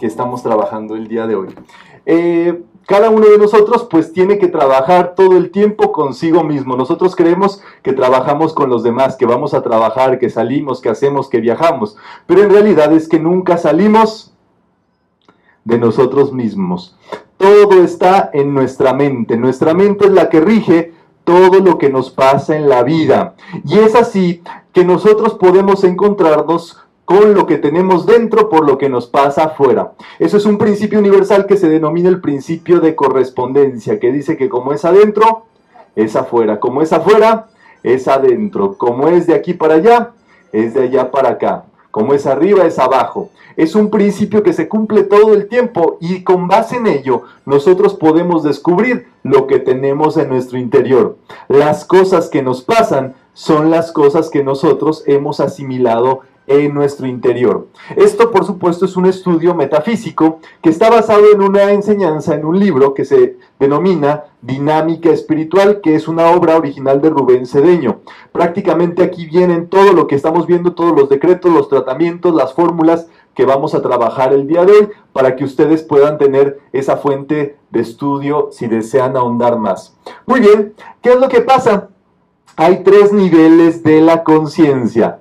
que estamos trabajando el día de hoy. Eh, cada uno de nosotros pues tiene que trabajar todo el tiempo consigo mismo. Nosotros creemos que trabajamos con los demás, que vamos a trabajar, que salimos, que hacemos, que viajamos, pero en realidad es que nunca salimos de nosotros mismos. Todo está en nuestra mente. Nuestra mente es la que rige todo lo que nos pasa en la vida. Y es así que nosotros podemos encontrarnos con lo que tenemos dentro por lo que nos pasa afuera. Eso es un principio universal que se denomina el principio de correspondencia, que dice que como es adentro, es afuera. Como es afuera, es adentro. Como es de aquí para allá, es de allá para acá. Como es arriba, es abajo. Es un principio que se cumple todo el tiempo y con base en ello nosotros podemos descubrir lo que tenemos en nuestro interior. Las cosas que nos pasan son las cosas que nosotros hemos asimilado en nuestro interior. Esto, por supuesto, es un estudio metafísico que está basado en una enseñanza, en un libro que se denomina Dinámica Espiritual, que es una obra original de Rubén Cedeño. Prácticamente aquí vienen todo lo que estamos viendo, todos los decretos, los tratamientos, las fórmulas que vamos a trabajar el día de hoy para que ustedes puedan tener esa fuente de estudio si desean ahondar más. Muy bien, ¿qué es lo que pasa? Hay tres niveles de la conciencia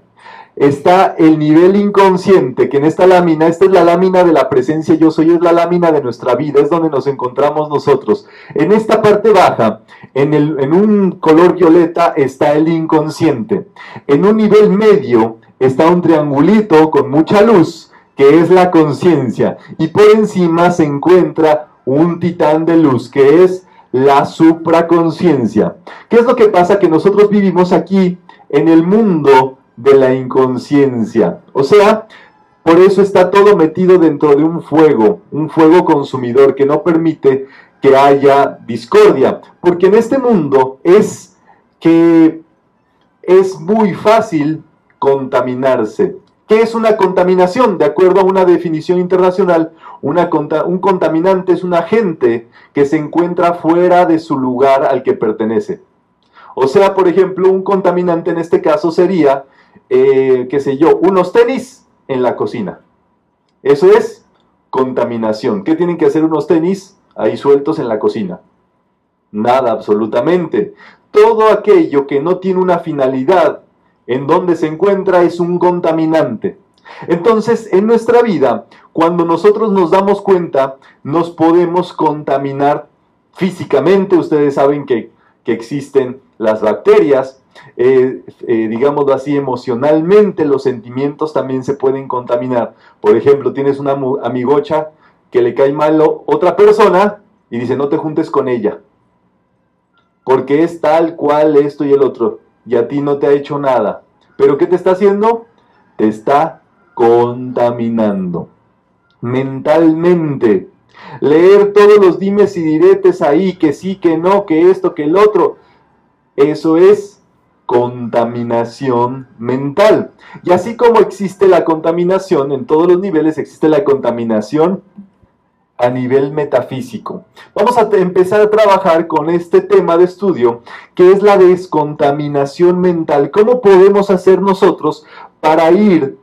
está el nivel inconsciente, que en esta lámina, esta es la lámina de la presencia yo soy, es la lámina de nuestra vida, es donde nos encontramos nosotros. En esta parte baja, en, el, en un color violeta, está el inconsciente. En un nivel medio está un triangulito con mucha luz, que es la conciencia. Y por encima se encuentra un titán de luz, que es la supraconciencia. ¿Qué es lo que pasa? Que nosotros vivimos aquí en el mundo de la inconsciencia. O sea, por eso está todo metido dentro de un fuego, un fuego consumidor que no permite que haya discordia. Porque en este mundo es que es muy fácil contaminarse. ¿Qué es una contaminación? De acuerdo a una definición internacional, un contaminante es un agente que se encuentra fuera de su lugar al que pertenece. O sea, por ejemplo, un contaminante en este caso sería eh, qué sé yo, unos tenis en la cocina. Eso es contaminación. ¿Qué tienen que hacer unos tenis ahí sueltos en la cocina? Nada, absolutamente. Todo aquello que no tiene una finalidad en donde se encuentra es un contaminante. Entonces, en nuestra vida, cuando nosotros nos damos cuenta, nos podemos contaminar físicamente. Ustedes saben que, que existen las bacterias, eh, eh, digámoslo así, emocionalmente los sentimientos también se pueden contaminar. Por ejemplo, tienes una amigocha que le cae mal otra persona y dice, no te juntes con ella, porque es tal cual esto y el otro, y a ti no te ha hecho nada. Pero ¿qué te está haciendo? Te está contaminando mentalmente. Leer todos los dimes y diretes ahí, que sí, que no, que esto, que el otro. Eso es contaminación mental. Y así como existe la contaminación en todos los niveles, existe la contaminación a nivel metafísico. Vamos a empezar a trabajar con este tema de estudio, que es la descontaminación mental. ¿Cómo podemos hacer nosotros para ir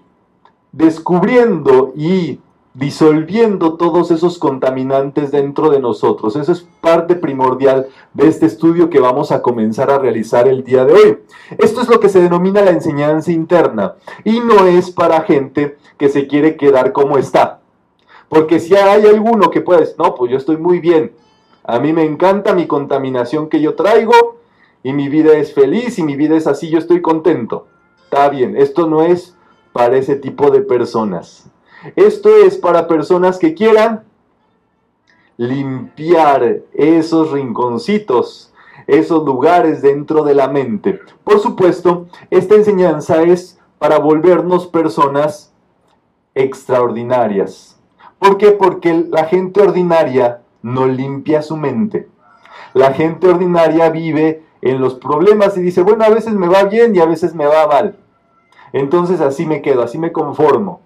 descubriendo y disolviendo todos esos contaminantes dentro de nosotros. Eso es parte primordial de este estudio que vamos a comenzar a realizar el día de hoy. Esto es lo que se denomina la enseñanza interna y no es para gente que se quiere quedar como está. Porque si hay alguno que puede decir, no, pues yo estoy muy bien, a mí me encanta mi contaminación que yo traigo y mi vida es feliz y mi vida es así, yo estoy contento. Está bien, esto no es para ese tipo de personas. Esto es para personas que quieran limpiar esos rinconcitos, esos lugares dentro de la mente. Por supuesto, esta enseñanza es para volvernos personas extraordinarias. ¿Por qué? Porque la gente ordinaria no limpia su mente. La gente ordinaria vive en los problemas y dice, bueno, a veces me va bien y a veces me va mal. Entonces así me quedo, así me conformo.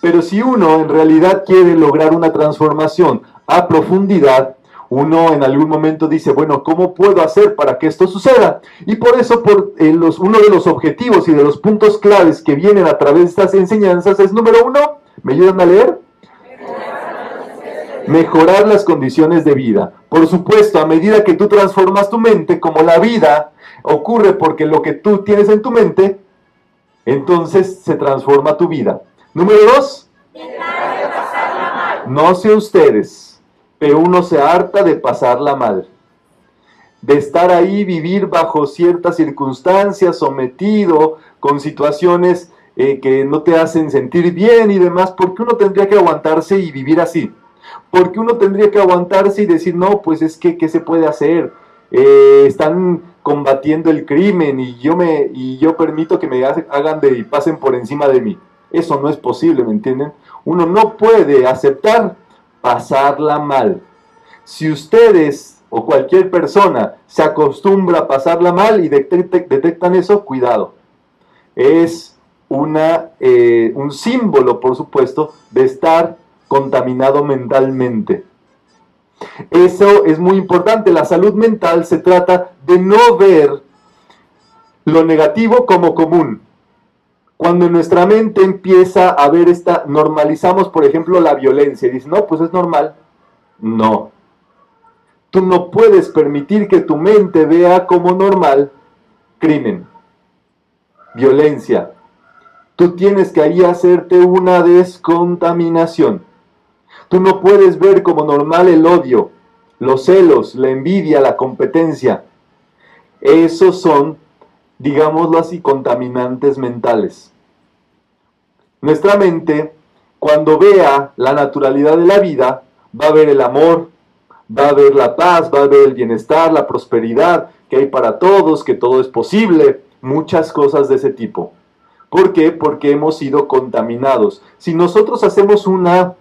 Pero si uno en realidad quiere lograr una transformación a profundidad, uno en algún momento dice, bueno, ¿cómo puedo hacer para que esto suceda? Y por eso por, eh, los, uno de los objetivos y de los puntos claves que vienen a través de estas enseñanzas es número uno, ¿me ayudan a leer? Mejorar las condiciones de vida. Por supuesto, a medida que tú transformas tu mente, como la vida ocurre porque lo que tú tienes en tu mente, entonces se transforma tu vida. Número dos. No sé ustedes, pero uno se harta de pasarla mal. De estar ahí, vivir bajo ciertas circunstancias, sometido con situaciones eh, que no te hacen sentir bien y demás, porque uno tendría que aguantarse y vivir así. Porque uno tendría que aguantarse y decir, no, pues es que, ¿qué se puede hacer? Eh, están combatiendo el crimen y yo, me, y yo permito que me hagan de y pasen por encima de mí. Eso no es posible, ¿me entienden? Uno no puede aceptar pasarla mal. Si ustedes o cualquier persona se acostumbra a pasarla mal y detectan eso, cuidado. Es una, eh, un símbolo, por supuesto, de estar contaminado mentalmente. Eso es muy importante. La salud mental se trata de no ver lo negativo como común. Cuando nuestra mente empieza a ver esta, normalizamos, por ejemplo, la violencia. Y dice, no, pues es normal. No. Tú no puedes permitir que tu mente vea como normal crimen, violencia. Tú tienes que ahí hacerte una descontaminación. Tú no puedes ver como normal el odio, los celos, la envidia, la competencia. Esos son, digámoslo así, contaminantes mentales. Nuestra mente, cuando vea la naturalidad de la vida, va a ver el amor, va a ver la paz, va a ver el bienestar, la prosperidad que hay para todos, que todo es posible, muchas cosas de ese tipo. ¿Por qué? Porque hemos sido contaminados. Si nosotros hacemos una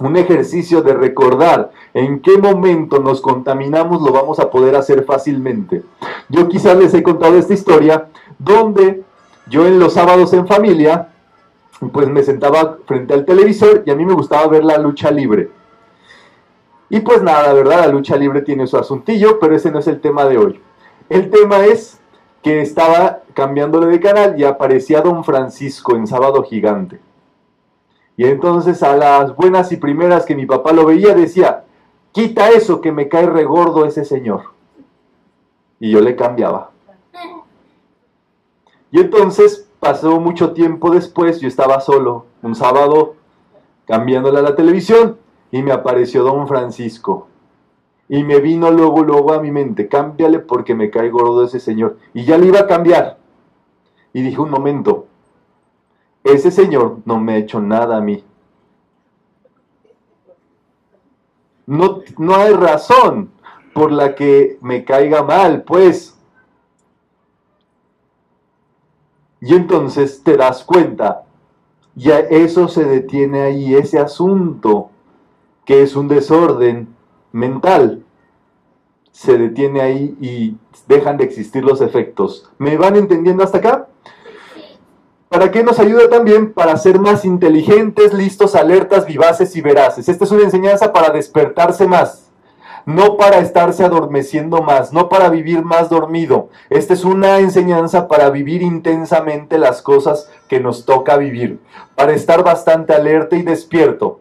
un ejercicio de recordar en qué momento nos contaminamos lo vamos a poder hacer fácilmente. Yo quizás les he contado esta historia donde yo en los sábados en familia pues me sentaba frente al televisor y a mí me gustaba ver la lucha libre. Y pues nada, ¿verdad? La lucha libre tiene su asuntillo, pero ese no es el tema de hoy. El tema es que estaba cambiándole de canal y aparecía Don Francisco en Sábado Gigante. Y entonces a las buenas y primeras que mi papá lo veía decía, quita eso que me cae regordo ese señor. Y yo le cambiaba. Y entonces pasó mucho tiempo después, yo estaba solo, un sábado, cambiándole a la televisión, y me apareció don Francisco. Y me vino luego, luego a mi mente, cámbiale porque me cae gordo ese señor. Y ya le iba a cambiar. Y dije, un momento, ese señor no me ha hecho nada a mí. No, no hay razón por la que me caiga mal, pues. Y entonces te das cuenta, ya eso se detiene ahí, ese asunto que es un desorden mental, se detiene ahí y dejan de existir los efectos. ¿Me van entendiendo hasta acá? ¿Para qué nos ayuda también? Para ser más inteligentes, listos, alertas, vivaces y veraces. Esta es una enseñanza para despertarse más, no para estarse adormeciendo más, no para vivir más dormido. Esta es una enseñanza para vivir intensamente las cosas que nos toca vivir, para estar bastante alerta y despierto.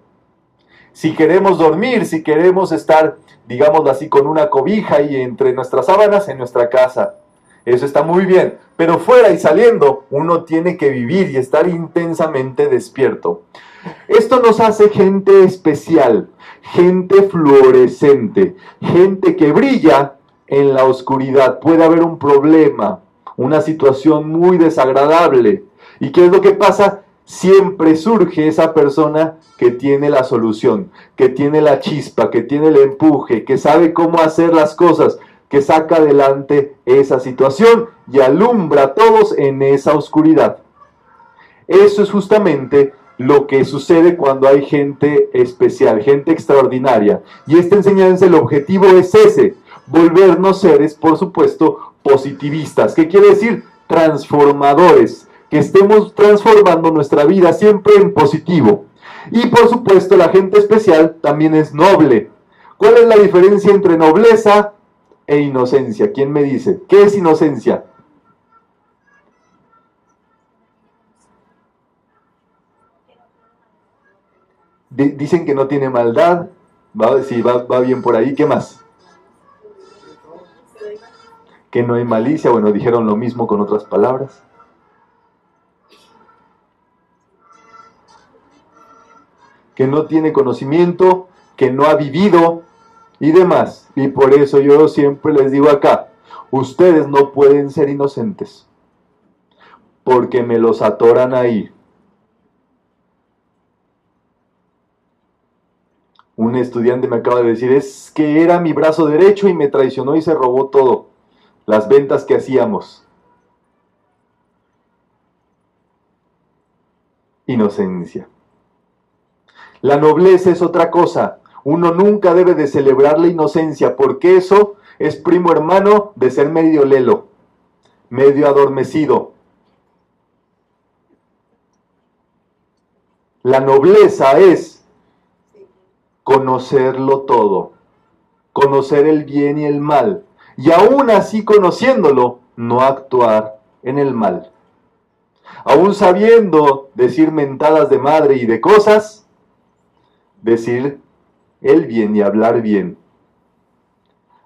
Si queremos dormir, si queremos estar, digámoslo así, con una cobija y entre nuestras sábanas en nuestra casa, eso está muy bien. Pero fuera y saliendo, uno tiene que vivir y estar intensamente despierto. Esto nos hace gente especial, gente fluorescente, gente que brilla en la oscuridad. Puede haber un problema, una situación muy desagradable. ¿Y qué es lo que pasa? Siempre surge esa persona que tiene la solución, que tiene la chispa, que tiene el empuje, que sabe cómo hacer las cosas, que saca adelante esa situación y alumbra a todos en esa oscuridad. Eso es justamente lo que sucede cuando hay gente especial, gente extraordinaria. Y esta enseñanza, el objetivo es ese, volvernos seres, por supuesto, positivistas. ¿Qué quiere decir? Transformadores, que estemos transformando nuestra vida siempre en positivo. Y por supuesto, la gente especial también es noble. ¿Cuál es la diferencia entre nobleza e inocencia. ¿Quién me dice? ¿Qué es inocencia? Dicen que no tiene maldad, Va, va, va bien por ahí. ¿Qué más? Que no hay malicia. Bueno, dijeron lo mismo con otras palabras. Que no tiene conocimiento, que no ha vivido y demás. Y por eso yo siempre les digo acá, ustedes no pueden ser inocentes porque me los atoran ahí. Un estudiante me acaba de decir, es que era mi brazo derecho y me traicionó y se robó todo, las ventas que hacíamos. Inocencia. La nobleza es otra cosa. Uno nunca debe de celebrar la inocencia porque eso es primo hermano de ser medio lelo, medio adormecido, La nobleza es conocerlo todo, conocer el bien y el mal, y aún así conociéndolo, no actuar en el mal. Aún sabiendo decir mentadas de madre y de cosas, decir el bien y hablar bien.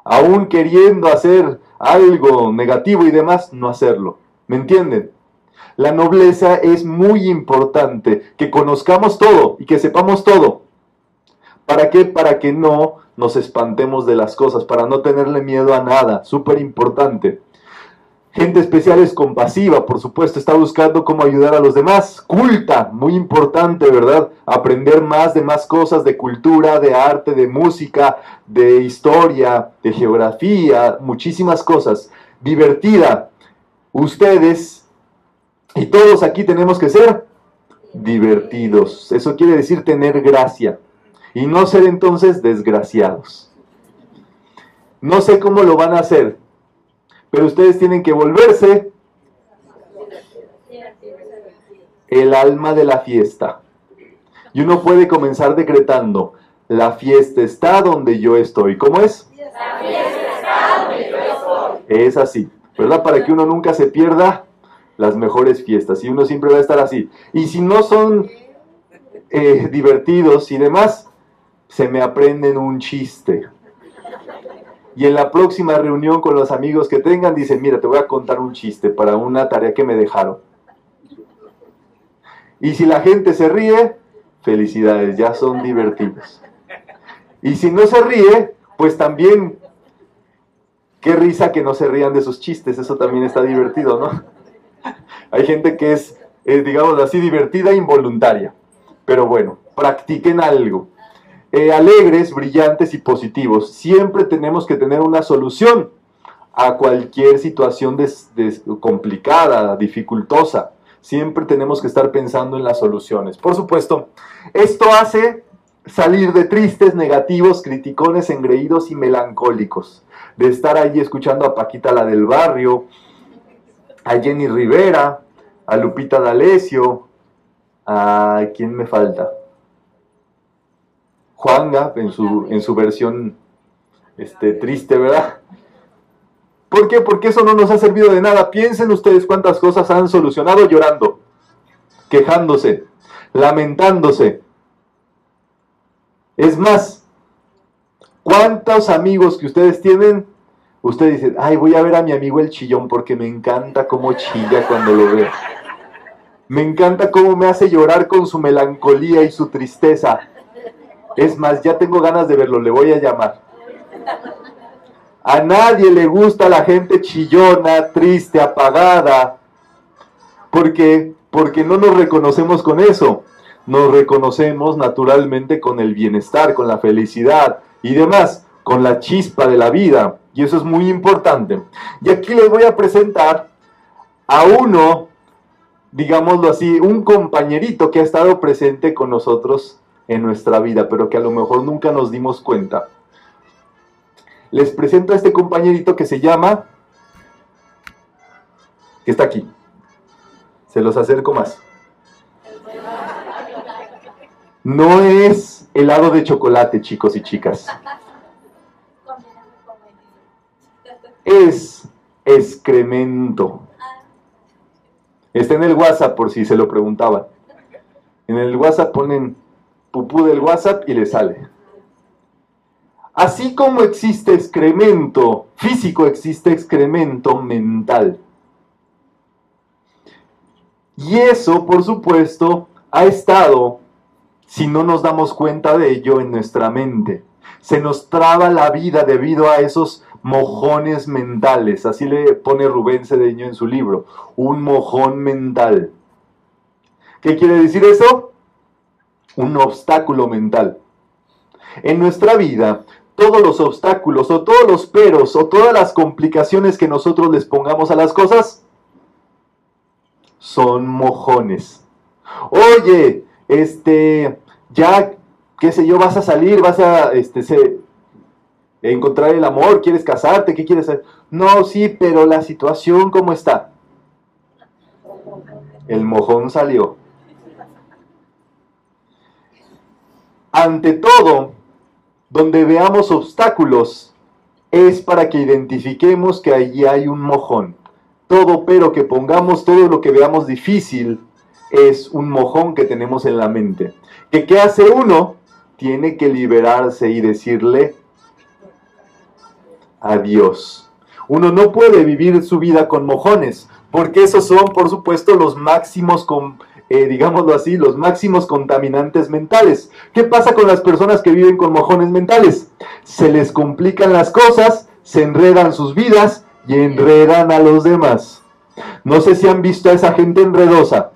Aún queriendo hacer algo negativo y demás, no hacerlo. ¿Me entienden? La nobleza es muy importante, que conozcamos todo y que sepamos todo. ¿Para qué? Para que no nos espantemos de las cosas, para no tenerle miedo a nada, súper importante. Gente especial es compasiva, por supuesto, está buscando cómo ayudar a los demás. Culta, muy importante, ¿verdad? Aprender más de más cosas, de cultura, de arte, de música, de historia, de geografía, muchísimas cosas. Divertida. Ustedes y todos aquí tenemos que ser divertidos. Eso quiere decir tener gracia. Y no ser entonces desgraciados. No sé cómo lo van a hacer, pero ustedes tienen que volverse el alma de la fiesta. Y uno puede comenzar decretando, la fiesta está donde yo estoy. ¿Cómo es? La fiesta está donde yo estoy. Es así, ¿verdad? Para que uno nunca se pierda las mejores fiestas y uno siempre va a estar así. Y si no son eh, divertidos y demás, se me aprenden un chiste. Y en la próxima reunión con los amigos que tengan, dicen, mira, te voy a contar un chiste para una tarea que me dejaron. Y si la gente se ríe, felicidades, ya son divertidos. Y si no se ríe, pues también, qué risa que no se rían de sus chistes, eso también está divertido, ¿no? Hay gente que es, eh, digamos así, divertida e involuntaria. Pero bueno, practiquen algo. Eh, alegres, brillantes y positivos. Siempre tenemos que tener una solución a cualquier situación complicada, dificultosa. Siempre tenemos que estar pensando en las soluciones. Por supuesto, esto hace salir de tristes, negativos, criticones, engreídos y melancólicos. De estar ahí escuchando a Paquita la del barrio, a Jenny Rivera, a Lupita D'Alessio, a quién me falta, Juanga en su, en su versión este, triste, ¿verdad? ¿Por qué? Porque eso no nos ha servido de nada. Piensen ustedes cuántas cosas han solucionado llorando, quejándose, lamentándose. Es más, ¿cuántos amigos que ustedes tienen Usted dice, ay, voy a ver a mi amigo el chillón porque me encanta cómo chilla cuando lo veo. Me encanta cómo me hace llorar con su melancolía y su tristeza. Es más, ya tengo ganas de verlo, le voy a llamar. A nadie le gusta la gente chillona, triste, apagada. ¿Por qué? Porque no nos reconocemos con eso. Nos reconocemos naturalmente con el bienestar, con la felicidad y demás, con la chispa de la vida. Y eso es muy importante. Y aquí les voy a presentar a uno, digámoslo así, un compañerito que ha estado presente con nosotros en nuestra vida, pero que a lo mejor nunca nos dimos cuenta. Les presento a este compañerito que se llama, que está aquí. Se los acerco más. No es helado de chocolate, chicos y chicas. es excremento. Está en el WhatsApp por si se lo preguntaban. En el WhatsApp ponen pupú del WhatsApp y le sale. Así como existe excremento físico, existe excremento mental. Y eso, por supuesto, ha estado, si no nos damos cuenta de ello, en nuestra mente. Se nos traba la vida debido a esos mojones mentales. Así le pone Rubén Cedeño en su libro. Un mojón mental. ¿Qué quiere decir eso? Un obstáculo mental. En nuestra vida todos los obstáculos o todos los peros o todas las complicaciones que nosotros les pongamos a las cosas son mojones. Oye, este, ya, qué sé yo, vas a salir, vas a, este, se, encontrar el amor, quieres casarte, ¿qué quieres hacer? No, sí, pero la situación, ¿cómo está? El mojón salió. Ante todo, donde veamos obstáculos, es para que identifiquemos que allí hay un mojón. Todo pero que pongamos, todo lo que veamos difícil, es un mojón que tenemos en la mente. ¿Que qué hace uno? Tiene que liberarse y decirle adiós. Uno no puede vivir su vida con mojones, porque esos son, por supuesto, los máximos con eh, digámoslo así, los máximos contaminantes mentales. ¿Qué pasa con las personas que viven con mojones mentales? Se les complican las cosas, se enredan sus vidas y enredan a los demás. No sé si han visto a esa gente enredosa.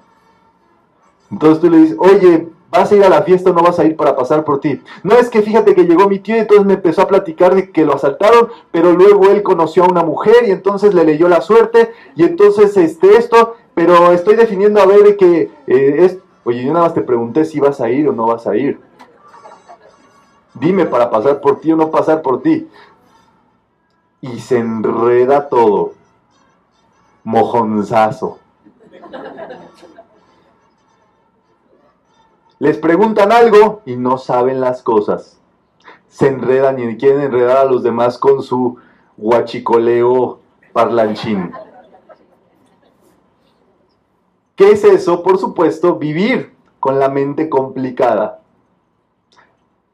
Entonces tú le dices, oye, ¿vas a ir a la fiesta o no vas a ir para pasar por ti? No es que fíjate que llegó mi tío y entonces me empezó a platicar de que lo asaltaron, pero luego él conoció a una mujer y entonces le leyó la suerte y entonces este esto pero estoy definiendo a ver que eh, es... Oye, yo nada más te pregunté si vas a ir o no vas a ir. Dime para pasar por ti o no pasar por ti. Y se enreda todo. Mojonzazo. Les preguntan algo y no saben las cosas. Se enredan y quieren enredar a los demás con su guachicoleo parlanchín. ¿Qué es eso? Por supuesto, vivir con la mente complicada.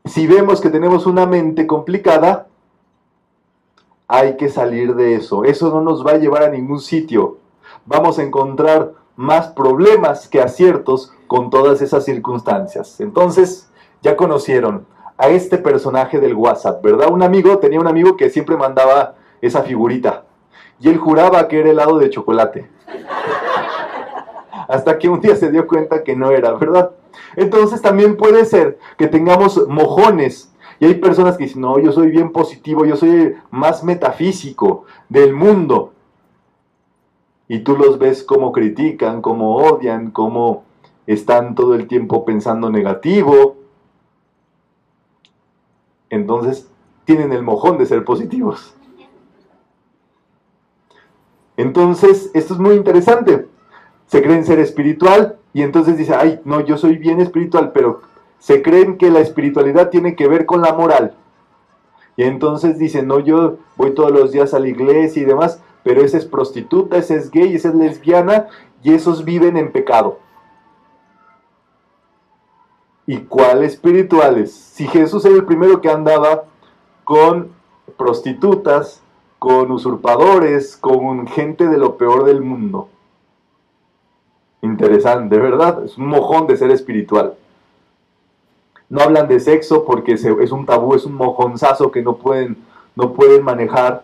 Si vemos que tenemos una mente complicada, hay que salir de eso. Eso no nos va a llevar a ningún sitio. Vamos a encontrar más problemas que aciertos con todas esas circunstancias. Entonces, ya conocieron a este personaje del WhatsApp, ¿verdad? Un amigo, tenía un amigo que siempre mandaba esa figurita y él juraba que era helado de chocolate hasta que un día se dio cuenta que no era verdad. Entonces también puede ser que tengamos mojones. Y hay personas que dicen, no, yo soy bien positivo, yo soy más metafísico del mundo. Y tú los ves como critican, como odian, como están todo el tiempo pensando negativo. Entonces tienen el mojón de ser positivos. Entonces, esto es muy interesante se creen ser espiritual y entonces dice, ay, no, yo soy bien espiritual, pero se creen que la espiritualidad tiene que ver con la moral. Y entonces dicen, no, yo voy todos los días a la iglesia y demás, pero esa es prostituta, esa es gay, esa es lesbiana y esos viven en pecado. ¿Y cuál espirituales? Si Jesús era el primero que andaba con prostitutas, con usurpadores, con gente de lo peor del mundo interesante, ¿verdad? Es un mojón de ser espiritual. No hablan de sexo porque es un tabú, es un mojonzazo que no pueden, no pueden manejar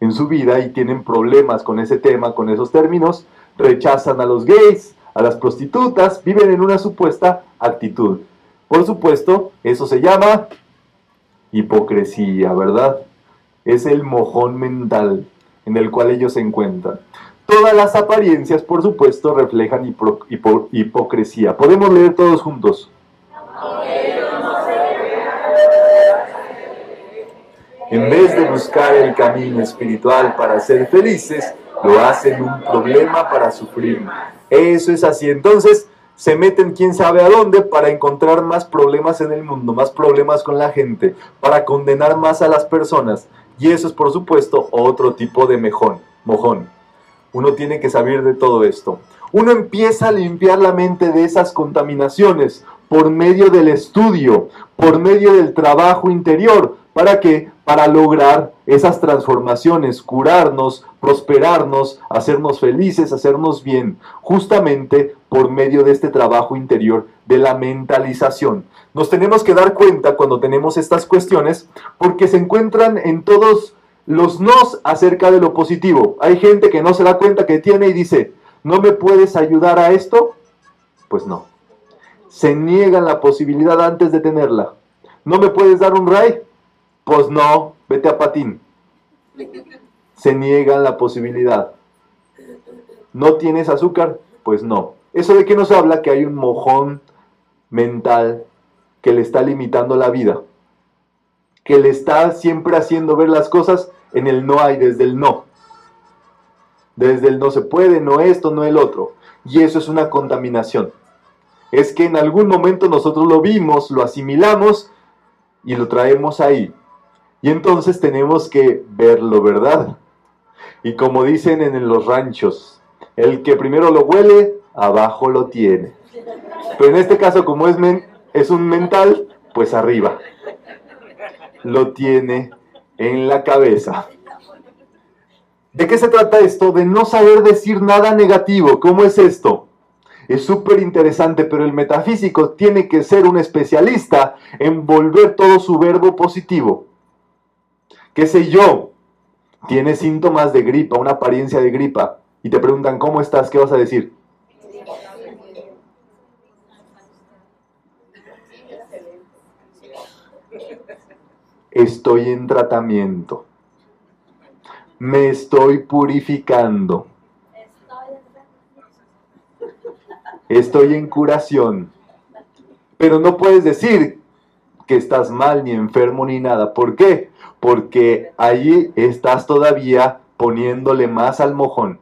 en su vida y tienen problemas con ese tema, con esos términos. Rechazan a los gays, a las prostitutas, viven en una supuesta actitud. Por supuesto, eso se llama hipocresía, ¿verdad? Es el mojón mental en el cual ellos se encuentran. Todas las apariencias, por supuesto, reflejan hipocresía. Podemos leer todos juntos. En vez de buscar el camino espiritual para ser felices, lo hacen un problema para sufrir. Eso es así. Entonces, se meten quién sabe a dónde para encontrar más problemas en el mundo, más problemas con la gente, para condenar más a las personas. Y eso es, por supuesto, otro tipo de mejón, mojón. Uno tiene que saber de todo esto. Uno empieza a limpiar la mente de esas contaminaciones por medio del estudio, por medio del trabajo interior, ¿Para qué? Para lograr esas transformaciones, curarnos, prosperarnos, hacernos felices, hacernos bien, justamente por medio de este trabajo interior de la mentalización. Nos tenemos que dar cuenta cuando tenemos estas cuestiones porque se encuentran en todos los nos acerca de lo positivo. Hay gente que no se da cuenta que tiene y dice, ¿no me puedes ayudar a esto? Pues no. Se niegan la posibilidad antes de tenerla. ¿No me puedes dar un ray? Pues no, vete a patín. Se niegan la posibilidad. ¿No tienes azúcar? Pues no. ¿Eso de qué nos habla? Que hay un mojón mental que le está limitando la vida. Que le está siempre haciendo ver las cosas en el no hay, desde el no. Desde el no se puede, no esto, no el otro. Y eso es una contaminación. Es que en algún momento nosotros lo vimos, lo asimilamos y lo traemos ahí. Y entonces tenemos que verlo, ¿verdad? Y como dicen en los ranchos, el que primero lo huele, abajo lo tiene. Pero en este caso, como es, es un mental, pues arriba. Lo tiene en la cabeza. ¿De qué se trata esto? De no saber decir nada negativo. ¿Cómo es esto? Es súper interesante, pero el metafísico tiene que ser un especialista en volver todo su verbo positivo qué sé yo, tienes síntomas de gripa, una apariencia de gripa, y te preguntan, ¿cómo estás? ¿Qué vas a decir? Estoy en tratamiento. Me estoy purificando. Estoy en curación. Pero no puedes decir que estás mal, ni enfermo, ni nada. ¿Por qué? porque allí estás todavía poniéndole más al mojón.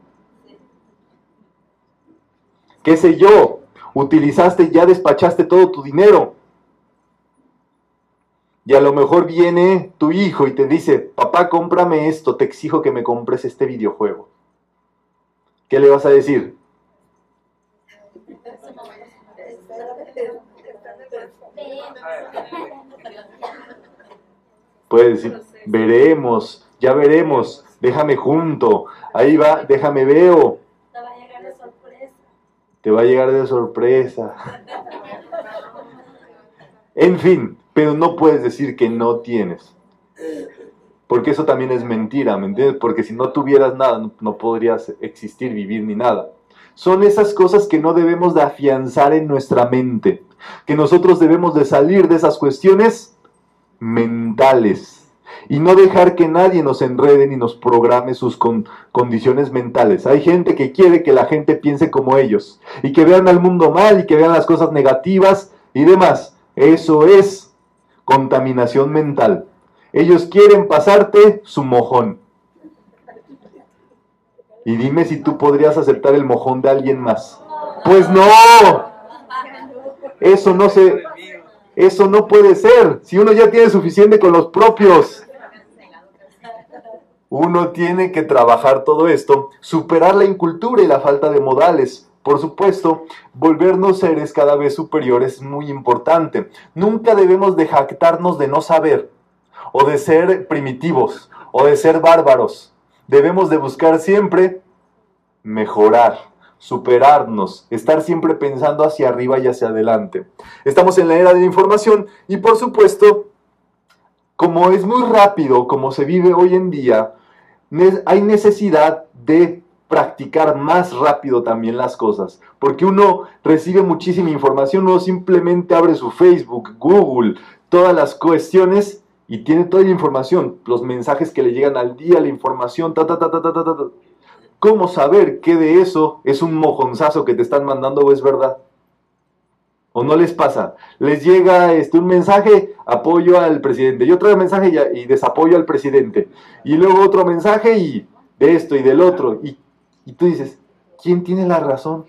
¿Qué sé yo? Utilizaste, ya despachaste todo tu dinero. Y a lo mejor viene tu hijo y te dice, papá, cómprame esto, te exijo que me compres este videojuego. ¿Qué le vas a decir? Puedes decir, veremos, ya veremos, déjame junto, ahí va, déjame veo. Te va a llegar de sorpresa. Te va a llegar de sorpresa. En fin, pero no puedes decir que no tienes. Porque eso también es mentira, ¿me entiendes? Porque si no tuvieras nada, no, podrías existir, vivir ni nada. Son esas cosas que no debemos de afianzar en nuestra mente, que nosotros debemos de salir de esas cuestiones mentales y no dejar que nadie nos enrede ni nos programe sus condiciones mentales. Hay gente que quiere que la gente piense como ellos y que vean al mundo mal y que vean las cosas negativas y demás. Eso es contaminación mental. Ellos quieren pasarte su mojón. Y dime si tú podrías aceptar el mojón de alguien más. Pues no. Eso no se eso no puede ser. Si uno ya tiene suficiente con los propios. Uno tiene que trabajar todo esto, superar la incultura y la falta de modales. Por supuesto, volvernos seres cada vez superiores es muy importante. Nunca debemos de jactarnos de no saber, o de ser primitivos, o de ser bárbaros. Debemos de buscar siempre mejorar superarnos, estar siempre pensando hacia arriba y hacia adelante. Estamos en la era de la información y por supuesto, como es muy rápido, como se vive hoy en día, hay necesidad de practicar más rápido también las cosas, porque uno recibe muchísima información, uno simplemente abre su Facebook, Google, todas las cuestiones y tiene toda la información, los mensajes que le llegan al día, la información, ta, ta, ta, ta, ta, ta, ta. ¿Cómo saber qué de eso es un mojonzazo que te están mandando o es verdad? ¿O no les pasa? Les llega este, un mensaje, apoyo al presidente, y otro mensaje y, y desapoyo al presidente, y luego otro mensaje y de esto y del otro, y, y tú dices, ¿quién tiene la razón?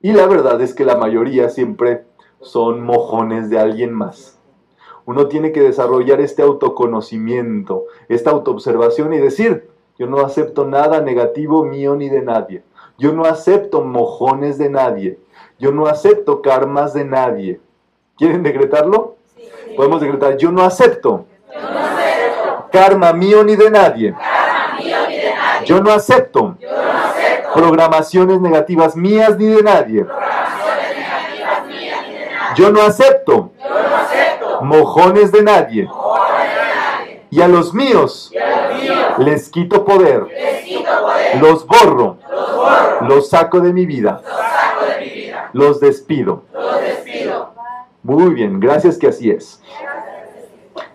Y la verdad es que la mayoría siempre son mojones de alguien más. Uno tiene que desarrollar este autoconocimiento, esta autoobservación y decir, yo no acepto nada negativo mío ni de nadie. Yo no acepto mojones de nadie. Yo no acepto karmas de nadie. ¿Quieren decretarlo? Podemos decretar, yo no acepto, karma mío ni de nadie. Yo no acepto, programaciones negativas mías ni de nadie. Yo no acepto, mojones de nadie. Y a los míos, les, quito poder. Los, borro. los saco de mi vida. Los despido. Muy bien, gracias que así es.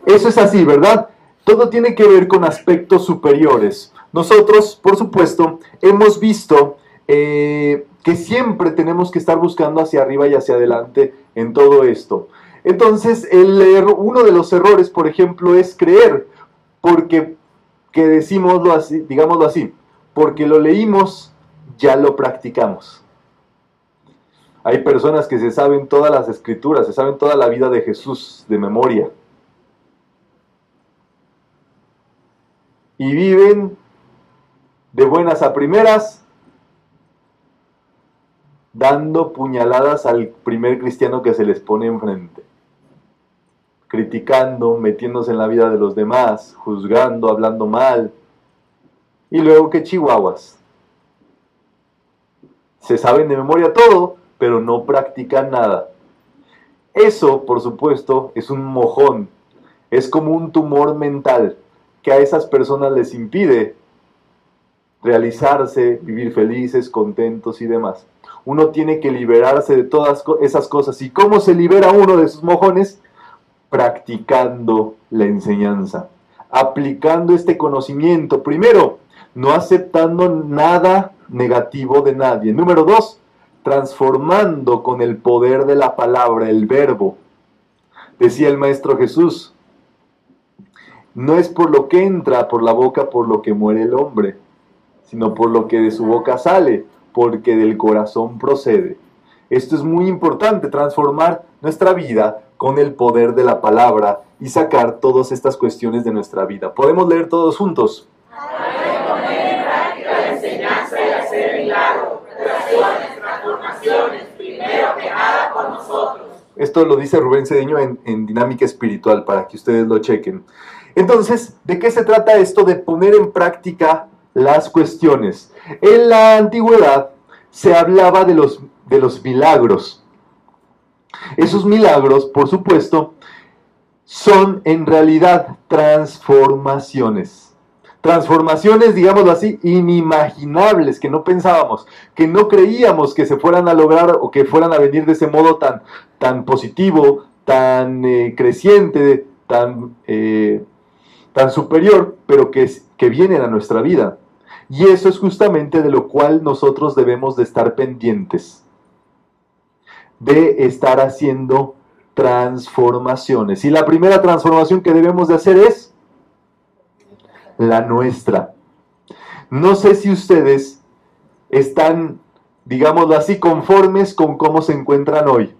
Eso es así, ¿verdad? Todo tiene que ver con aspectos superiores. Nosotros, por supuesto, hemos visto eh, que siempre tenemos que estar buscando hacia arriba y hacia adelante en todo esto. Entonces, el uno de los errores, por ejemplo, es creer, porque, que así, digámoslo así, porque lo leímos, ya lo practicamos. Hay personas que se saben todas las escrituras, se saben toda la vida de Jesús de memoria. Y viven de buenas a primeras dando puñaladas al primer cristiano que se les pone enfrente criticando, metiéndose en la vida de los demás, juzgando, hablando mal. Y luego que chihuahuas. Se saben de memoria todo, pero no practican nada. Eso, por supuesto, es un mojón. Es como un tumor mental que a esas personas les impide realizarse, vivir felices, contentos y demás. Uno tiene que liberarse de todas esas cosas. ¿Y cómo se libera uno de esos mojones? practicando la enseñanza, aplicando este conocimiento. Primero, no aceptando nada negativo de nadie. Número dos, transformando con el poder de la palabra, el verbo. Decía el Maestro Jesús, no es por lo que entra por la boca por lo que muere el hombre, sino por lo que de su boca sale, porque del corazón procede. Esto es muy importante, transformar nuestra vida con el poder de la palabra y sacar todas estas cuestiones de nuestra vida. ¿Podemos leer todos juntos? Esto lo dice Rubén Cedeño en, en, Dinámica Espiritual para que ustedes lo chequen. Entonces, ¿de qué se trata esto de poner en práctica las cuestiones? En la antigüedad se hablaba de los, de los milagros. Esos milagros, por supuesto, son en realidad transformaciones. Transformaciones, digámoslo así, inimaginables, que no pensábamos, que no creíamos que se fueran a lograr o que fueran a venir de ese modo tan, tan positivo, tan eh, creciente, tan, eh, tan superior, pero que, que vienen a nuestra vida. Y eso es justamente de lo cual nosotros debemos de estar pendientes de estar haciendo transformaciones. Y la primera transformación que debemos de hacer es la nuestra. No sé si ustedes están, digámoslo así, conformes con cómo se encuentran hoy.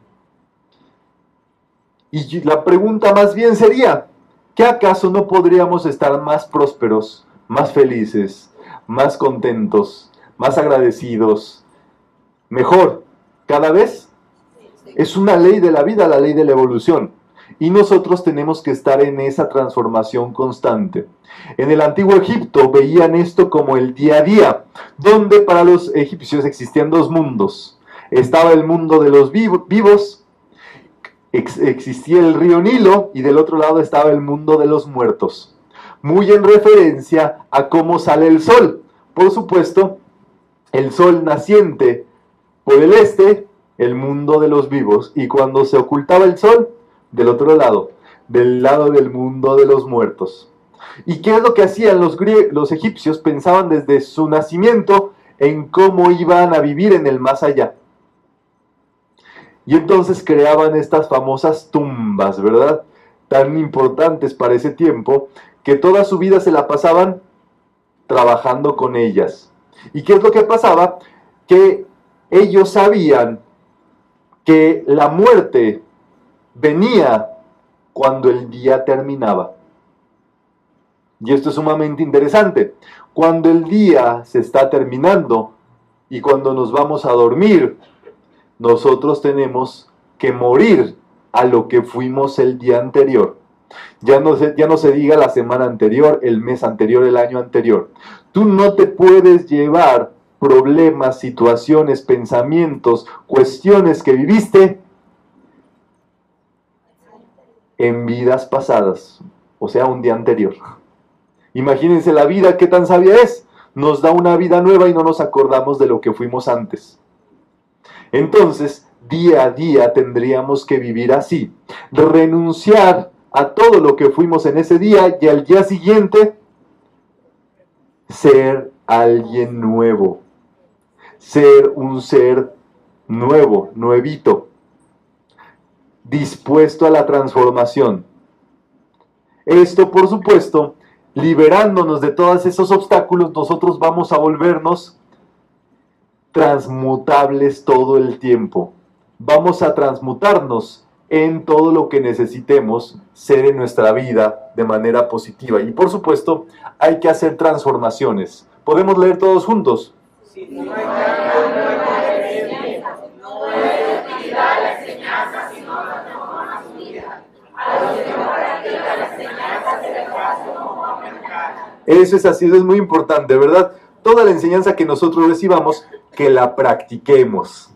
Y la pregunta más bien sería, ¿qué acaso no podríamos estar más prósperos, más felices, más contentos, más agradecidos, mejor cada vez? Es una ley de la vida, la ley de la evolución. Y nosotros tenemos que estar en esa transformación constante. En el antiguo Egipto veían esto como el día a día, donde para los egipcios existían dos mundos. Estaba el mundo de los vivos, existía el río Nilo y del otro lado estaba el mundo de los muertos. Muy en referencia a cómo sale el sol. Por supuesto, el sol naciente por el este el mundo de los vivos, y cuando se ocultaba el sol, del otro lado, del lado del mundo de los muertos. ¿Y qué es lo que hacían los, los egipcios? Pensaban desde su nacimiento en cómo iban a vivir en el más allá. Y entonces creaban estas famosas tumbas, ¿verdad? Tan importantes para ese tiempo, que toda su vida se la pasaban trabajando con ellas. ¿Y qué es lo que pasaba? Que ellos sabían que la muerte venía cuando el día terminaba. Y esto es sumamente interesante. Cuando el día se está terminando y cuando nos vamos a dormir, nosotros tenemos que morir a lo que fuimos el día anterior. Ya no, se, ya no se diga la semana anterior, el mes anterior, el año anterior. Tú no te puedes llevar problemas, situaciones, pensamientos, cuestiones que viviste en vidas pasadas, o sea, un día anterior. Imagínense la vida, qué tan sabia es. Nos da una vida nueva y no nos acordamos de lo que fuimos antes. Entonces, día a día tendríamos que vivir así. Renunciar a todo lo que fuimos en ese día y al día siguiente ser alguien nuevo. Ser un ser nuevo, nuevito, dispuesto a la transformación. Esto, por supuesto, liberándonos de todos esos obstáculos, nosotros vamos a volvernos transmutables todo el tiempo. Vamos a transmutarnos en todo lo que necesitemos ser en nuestra vida de manera positiva. Y por supuesto, hay que hacer transformaciones. ¿Podemos leer todos juntos? Eso es así, eso es muy importante, ¿verdad? Toda la enseñanza que nosotros recibamos, que la practiquemos.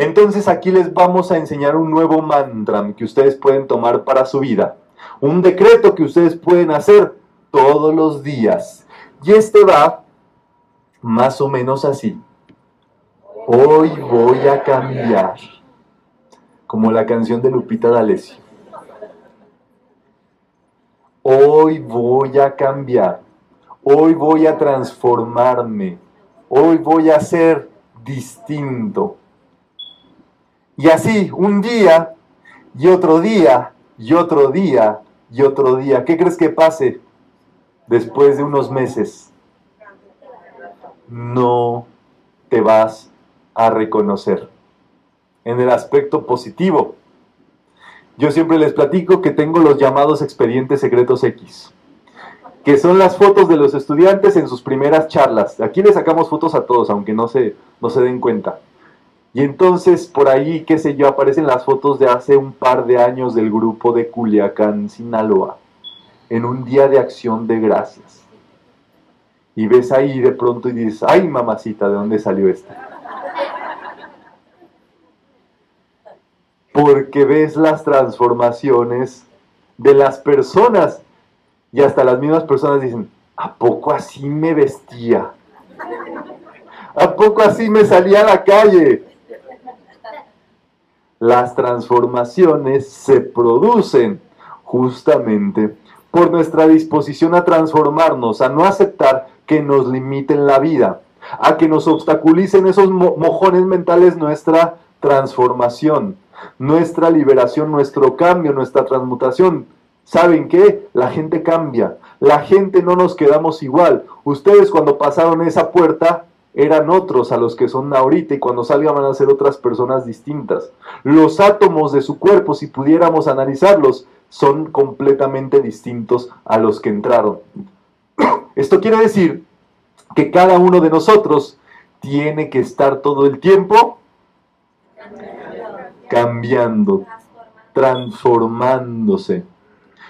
Entonces aquí les vamos a enseñar un nuevo mantra que ustedes pueden tomar para su vida. Un decreto que ustedes pueden hacer todos los días. Y este va más o menos así. Hoy voy a cambiar. Como la canción de Lupita D'Alessio. Hoy voy a cambiar. Hoy voy a transformarme. Hoy voy a ser distinto. Y así, un día y otro día y otro día y otro día. ¿Qué crees que pase después de unos meses? No te vas a reconocer en el aspecto positivo. Yo siempre les platico que tengo los llamados expedientes secretos X, que son las fotos de los estudiantes en sus primeras charlas. Aquí les sacamos fotos a todos, aunque no se, no se den cuenta. Y entonces por ahí, qué sé yo, aparecen las fotos de hace un par de años del grupo de Culiacán, Sinaloa, en un día de acción de gracias. Y ves ahí de pronto y dices, ay mamacita, ¿de dónde salió esta? Porque ves las transformaciones de las personas. Y hasta las mismas personas dicen, ¿a poco así me vestía? ¿A poco así me salía a la calle? Las transformaciones se producen justamente por nuestra disposición a transformarnos, a no aceptar que nos limiten la vida, a que nos obstaculicen esos mojones mentales nuestra transformación, nuestra liberación, nuestro cambio, nuestra transmutación. ¿Saben qué? La gente cambia, la gente no nos quedamos igual. Ustedes cuando pasaron esa puerta eran otros a los que son ahorita y cuando salgan van a ser otras personas distintas. Los átomos de su cuerpo, si pudiéramos analizarlos, son completamente distintos a los que entraron. Esto quiere decir que cada uno de nosotros tiene que estar todo el tiempo cambiando, transformándose.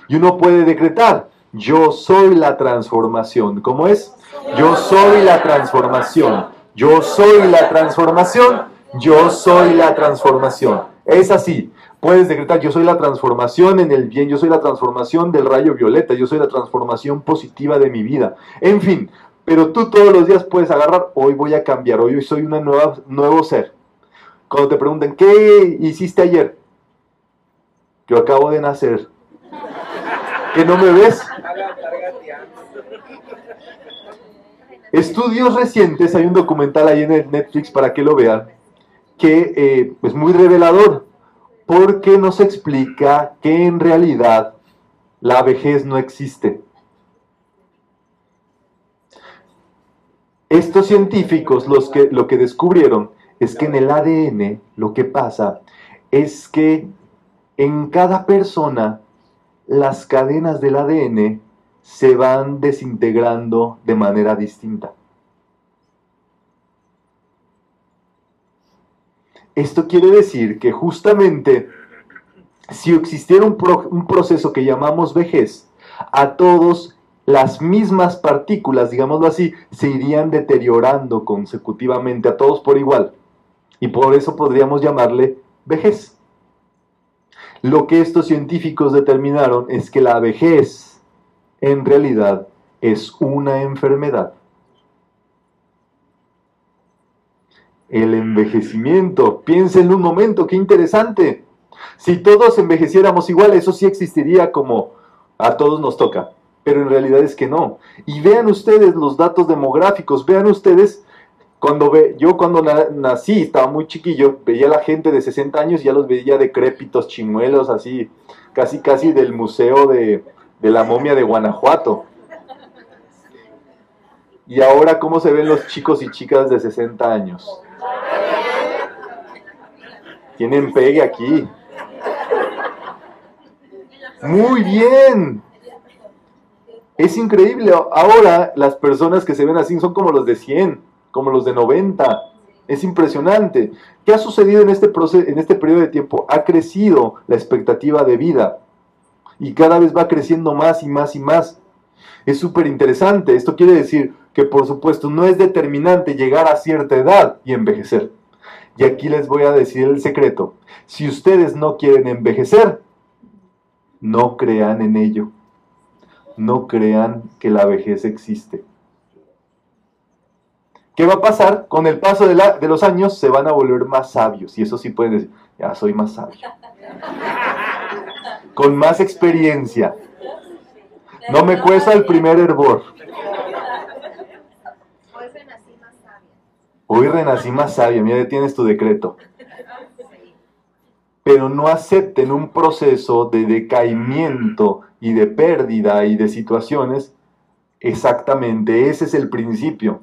Y uno puede decretar, yo soy la transformación. ¿Cómo es? Yo soy la transformación. Yo soy la transformación. Yo soy la transformación. Es así. Puedes decretar, yo soy la transformación en el bien, yo soy la transformación del rayo violeta, yo soy la transformación positiva de mi vida. En fin, pero tú todos los días puedes agarrar, hoy voy a cambiar, hoy soy un nuevo ser. Cuando te pregunten, ¿qué hiciste ayer? Yo acabo de nacer. ¿Que no me ves? Estudios recientes, hay un documental ahí en el Netflix para que lo vean, que eh, es muy revelador, porque nos explica que en realidad la vejez no existe. Estos científicos los que, lo que descubrieron es que en el ADN lo que pasa es que en cada persona las cadenas del ADN se van desintegrando de manera distinta. Esto quiere decir que justamente si existiera un, proceso que llamamos vejez, a todos las mismas partículas, digámoslo así, se irían deteriorando consecutivamente a todos por igual. Y por eso podríamos llamarle vejez. Lo que estos científicos determinaron es que la vejez en realidad es una enfermedad. El envejecimiento, piensen un momento, qué interesante. Si todos envejeciéramos igual, eso sí existiría como a todos nos toca, pero en realidad es que no. Y vean ustedes los datos demográficos, vean ustedes cuando ve, yo cuando nací, estaba muy chiquillo, veía a la gente de 60 años y ya los veía decrépitos, chimuelos, así, casi casi del museo de, de la momia de Guanajuato. Y ahora, ¿cómo se ven los chicos y chicas de 60 años? Tienen pegue aquí. Muy bien. Es increíble. Ahora las personas que se ven así son como los de 100, como los de 90. Es impresionante. ¿Qué ha sucedido en este, proceso, en este periodo de tiempo? Ha crecido la expectativa de vida y cada vez va creciendo más y más y más. Es súper interesante. Esto quiere decir que por supuesto no es determinante llegar a cierta edad y envejecer. Y aquí les voy a decir el secreto. Si ustedes no quieren envejecer, no crean en ello. No crean que la vejez existe. ¿Qué va a pasar? Con el paso de, de, los años se van a volver más sabios. Y eso sí pueden decir, ya soy más sabio. Con más experiencia. No me cuesta el primer hervor. Hoy renací más sabia. Hoy renací más sabia. Mira, tienes tu decreto pero no acepten un proceso de decaimiento y de pérdida y de situaciones, exactamente ese es el principio.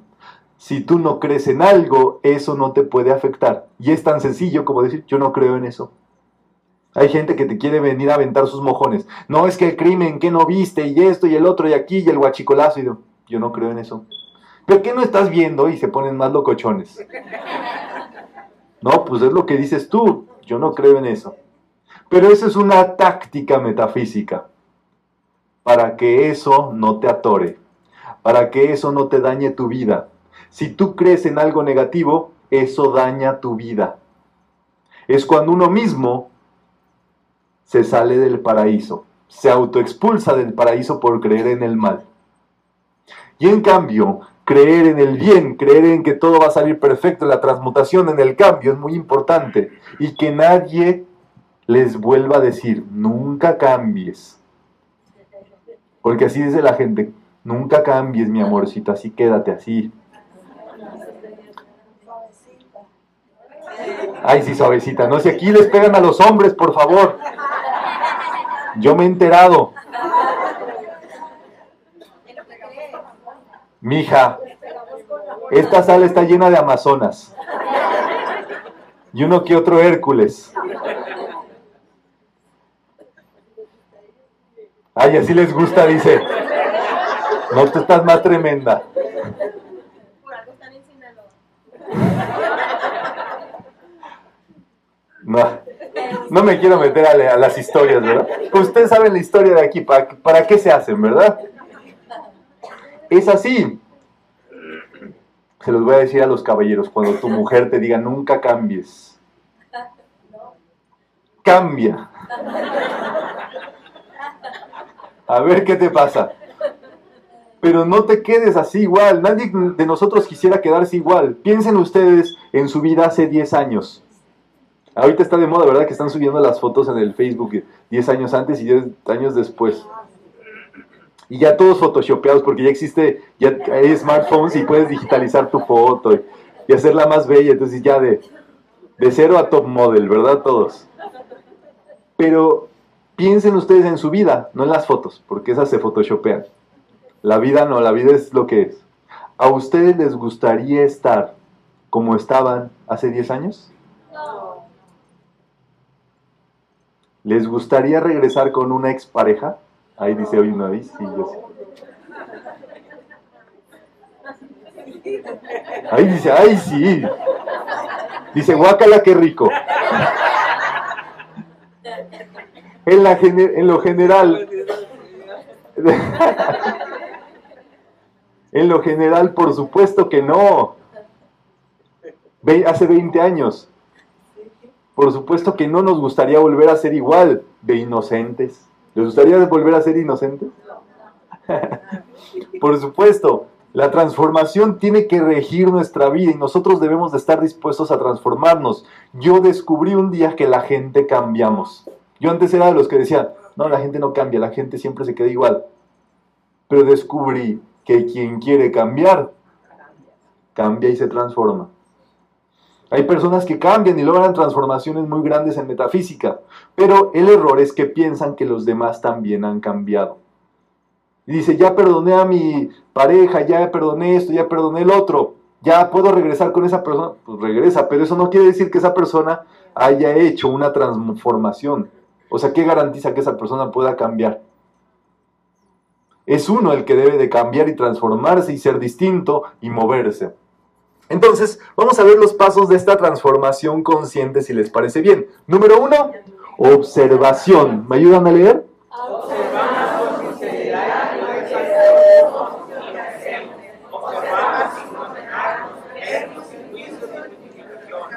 Si tú no crees en algo, eso no te puede afectar. Y es tan sencillo como decir, yo no creo en eso. Hay gente que te quiere venir a aventar sus mojones. No es que el crimen, que no viste, y esto, y el otro, y aquí, y el guachicolazo. Y yo, yo no creo en eso. ¿Pero qué no estás viendo? Y se ponen más locochones. No, pues es lo que dices tú. Yo no creo en eso. Pero esa es una táctica metafísica para que eso no te atore, para que eso no te dañe tu vida. Si tú crees en algo negativo, eso daña tu vida. Es cuando uno mismo se sale del paraíso, se autoexpulsa del paraíso por creer en el mal. Y en cambio, creer en el bien, creer en que todo va a salir perfecto, la transmutación en el cambio es muy importante y que nadie les vuelva a decir, nunca cambies. Porque así dice la gente, nunca cambies mi amorcito, así quédate así. Ay, sí, suavecita. No, si aquí les pegan a los hombres, por favor. Yo me he enterado. Mija, esta sala está llena de amazonas. Y uno que otro Hércules. Ay, así les gusta, dice. No, tú estás más tremenda. No, no me quiero meter a, las historias, ¿verdad? Ustedes saben la historia de aquí, ¿para, ¿para qué se hacen, verdad? Es así. Se los voy a decir a los caballeros, cuando tu mujer te diga nunca cambies. Cambia. A ver qué te pasa. Pero no te quedes así igual. Nadie de nosotros quisiera quedarse igual. Piensen ustedes en su vida hace 10 años. Ahorita está de moda, ¿verdad? Que están subiendo las fotos en el Facebook 10 años antes y 10 años después y ya todos photoshopeados porque ya existe, ya hay smartphones y puedes digitalizar tu foto y, hacerla más bella, entonces ya de, de cero a top model, ¿verdad? Todos. Pero piensen ustedes en su vida, no en las fotos, porque esas se photoshopean. La vida no, la vida es lo que es. ¿A ustedes les gustaría estar como estaban hace 10 años? No. ¿Les gustaría regresar con una expareja? Ahí dice hoy una vez, sí, Ahí dice, ay sí. Dice, guácala, qué rico. En, la, en lo general. en lo general, por supuesto que no. Hace 20 años. Por supuesto que no nos gustaría volver a ser igual de inocentes. ¿Les gustaría volver a ser inocentes? Por supuesto, la transformación tiene que regir nuestra vida y nosotros debemos de estar dispuestos a transformarnos. Yo descubrí un día que la gente cambiamos. Yo antes era de los que decían, no, la gente no cambia, la gente siempre se queda igual. Pero descubrí que quien quiere cambiar, cambia y se transforma. Hay personas que cambian y logran transformaciones muy grandes en metafísica, pero el error es que piensan que los demás también han cambiado. Y dice, ya perdoné a mi pareja, ya perdoné esto, ya perdoné el otro, ya puedo regresar con esa persona. Pues regresa, pero eso no quiere decir que esa persona haya hecho una transformación. O sea, ¿qué garantiza que esa persona pueda cambiar? Es uno el que debe de cambiar y transformarse y ser distinto y moverse. Entonces, vamos a ver los pasos de esta transformación consciente si les parece bien. Número uno, observación. ¿Me ayudan a leer?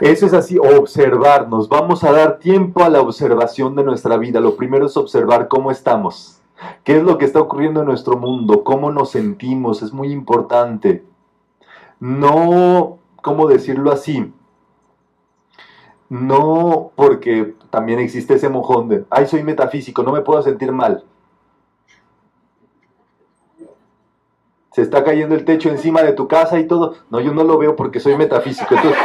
Eso es así, observarnos. Vamos a dar tiempo a la observación de nuestra vida. Lo primero es observar cómo estamos. ¿Qué es lo que está ocurriendo en nuestro mundo? ¿Cómo nos sentimos? Es muy importante no, ¿cómo decirlo así? No porque también existe ese mojón de, ay, soy metafísico, no me puedo sentir mal. Se está cayendo el techo encima de tu casa y todo. No, yo no lo veo porque soy metafísico. Entonces,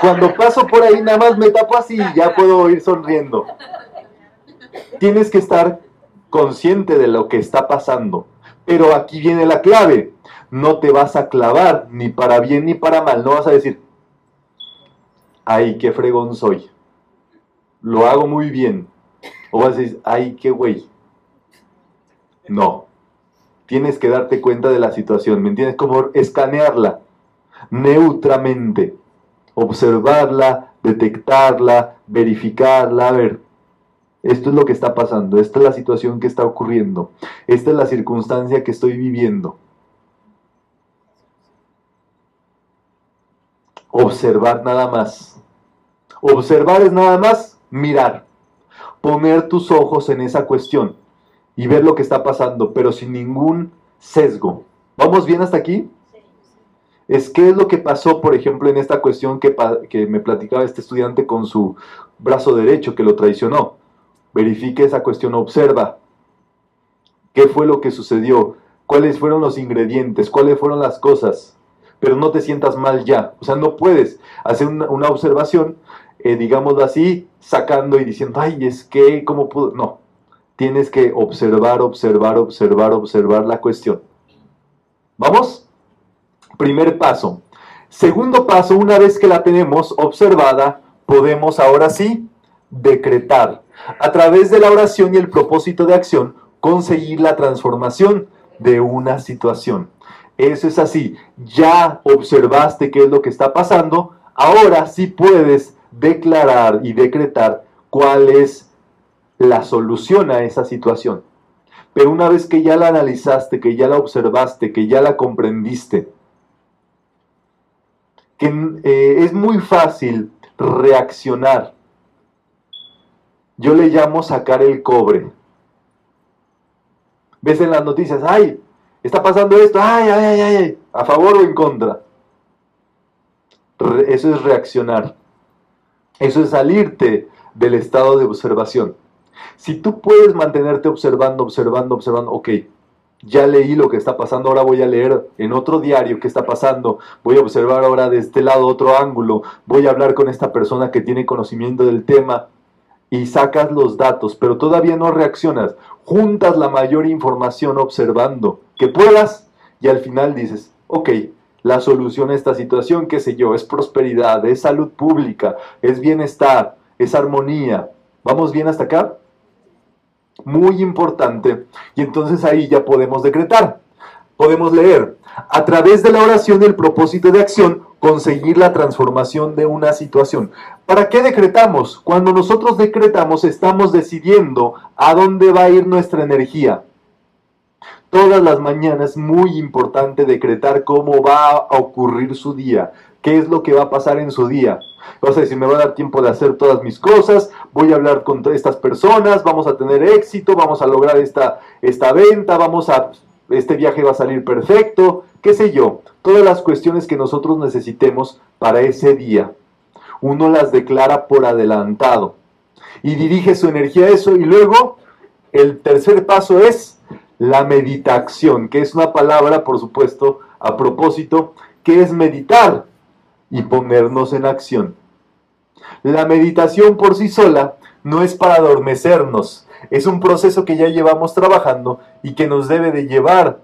cuando paso por ahí, nada más me tapo así y ya puedo ir sonriendo. Tienes que estar consciente de lo que está pasando. Pero aquí viene la clave no te vas a clavar ni para bien ni para mal. No vas a decir, ay, qué fregón soy. Lo hago muy bien. O vas a decir, ay, qué güey. No. Tienes que darte cuenta de la situación. ¿Me entiendes? Como escanearla neutramente. Observarla, detectarla, verificarla. A ver, esto es lo que está pasando. Esta es la situación que está ocurriendo. Esta es la circunstancia que estoy viviendo. Observar nada más. Observar es nada más mirar, poner tus ojos en esa cuestión y ver lo que está pasando, pero sin ningún sesgo. ¿Vamos bien hasta aquí? Es qué es lo que pasó, por ejemplo, en esta cuestión que, que me platicaba este estudiante con su brazo derecho que lo traicionó. Verifique esa cuestión, observa qué fue lo que sucedió, cuáles fueron los ingredientes, cuáles fueron las cosas pero no te sientas mal ya. O sea, no puedes hacer una, observación, eh, digámoslo así, sacando y diciendo, ay, es que, ¿cómo puedo? No, tienes que observar, observar, observar, observar la cuestión. ¿Vamos? Primer paso. Segundo paso, una vez que la tenemos observada, podemos ahora sí decretar. A través de la oración y el propósito de acción, conseguir la transformación de una situación. Eso es así. Ya observaste qué es lo que está pasando. Ahora sí puedes declarar y decretar cuál es la solución a esa situación. Pero una vez que ya la analizaste, que ya la observaste, que ya la comprendiste, que eh, es muy fácil reaccionar. Yo le llamo sacar el cobre. Ves en las noticias, ay, está pasando esto, ay, ay, ay, ay, a favor o en contra. eso es reaccionar. Eso es salirte del estado de observación. Si tú puedes mantenerte observando, observando, observando, ok, ya leí lo que está pasando, ahora voy a leer en otro diario qué está pasando, voy a observar ahora de este lado otro ángulo, voy a hablar con esta persona que tiene conocimiento del tema y sacas los datos, pero todavía no reaccionas, juntas la mayor información observando que puedas y al final dices, ok, la solución a esta situación, qué sé yo, es prosperidad, es salud pública, es bienestar, es armonía. ¿Vamos bien hasta acá? Muy importante. Y entonces ahí ya podemos decretar. Podemos leer. A través de la oración el propósito de acción, conseguir la transformación de una situación. ¿Para qué decretamos? Cuando nosotros decretamos estamos decidiendo a dónde va a ir nuestra energía. Todas las mañanas es muy importante decretar cómo va a ocurrir su día, qué es lo que va a pasar en su día. O sea, si me va a dar tiempo de hacer todas mis cosas, voy a hablar con estas personas, vamos a tener éxito, vamos a lograr esta, esta venta, vamos a, este viaje va a salir perfecto, qué sé yo, todas las cuestiones que nosotros necesitemos para ese día. Uno las declara por adelantado y dirige su energía a eso y luego el tercer paso es la meditación, que es una palabra, por supuesto, a propósito, que es meditar y ponernos en acción. La meditación por sí sola no es para adormecernos, es un proceso que ya llevamos trabajando y que nos debe de llevar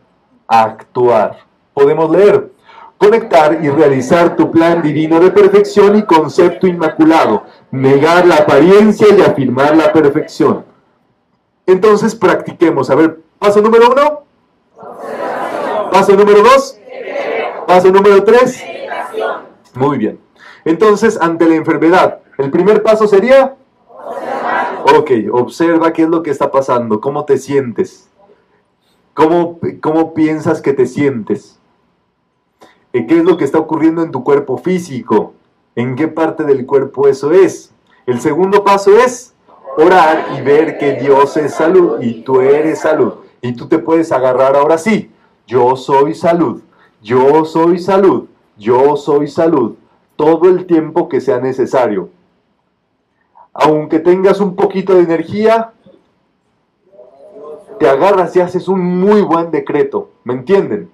a actuar. Podemos leer, conectar y realizar tu plan divino de perfección y concepto inmaculado, negar la apariencia y afirmar la perfección. Entonces practiquemos. A ver, paso número uno. Paso número dos. Paso número tres. Muy bien. Entonces, ante la enfermedad, el primer paso sería... Ok, observa qué es lo que está pasando, cómo te sientes, cómo, cómo piensas que te sientes, eh, qué es lo que está ocurriendo en tu cuerpo físico, en qué parte del cuerpo eso es. El segundo paso es orar y ver que Dios es salud y tú eres salud. Y tú te puedes agarrar ahora sí. Yo soy salud, yo soy salud, yo soy salud todo el tiempo que sea necesario. Aunque tengas un poquito de energía, te agarras y haces un muy buen decreto, ¿me entienden?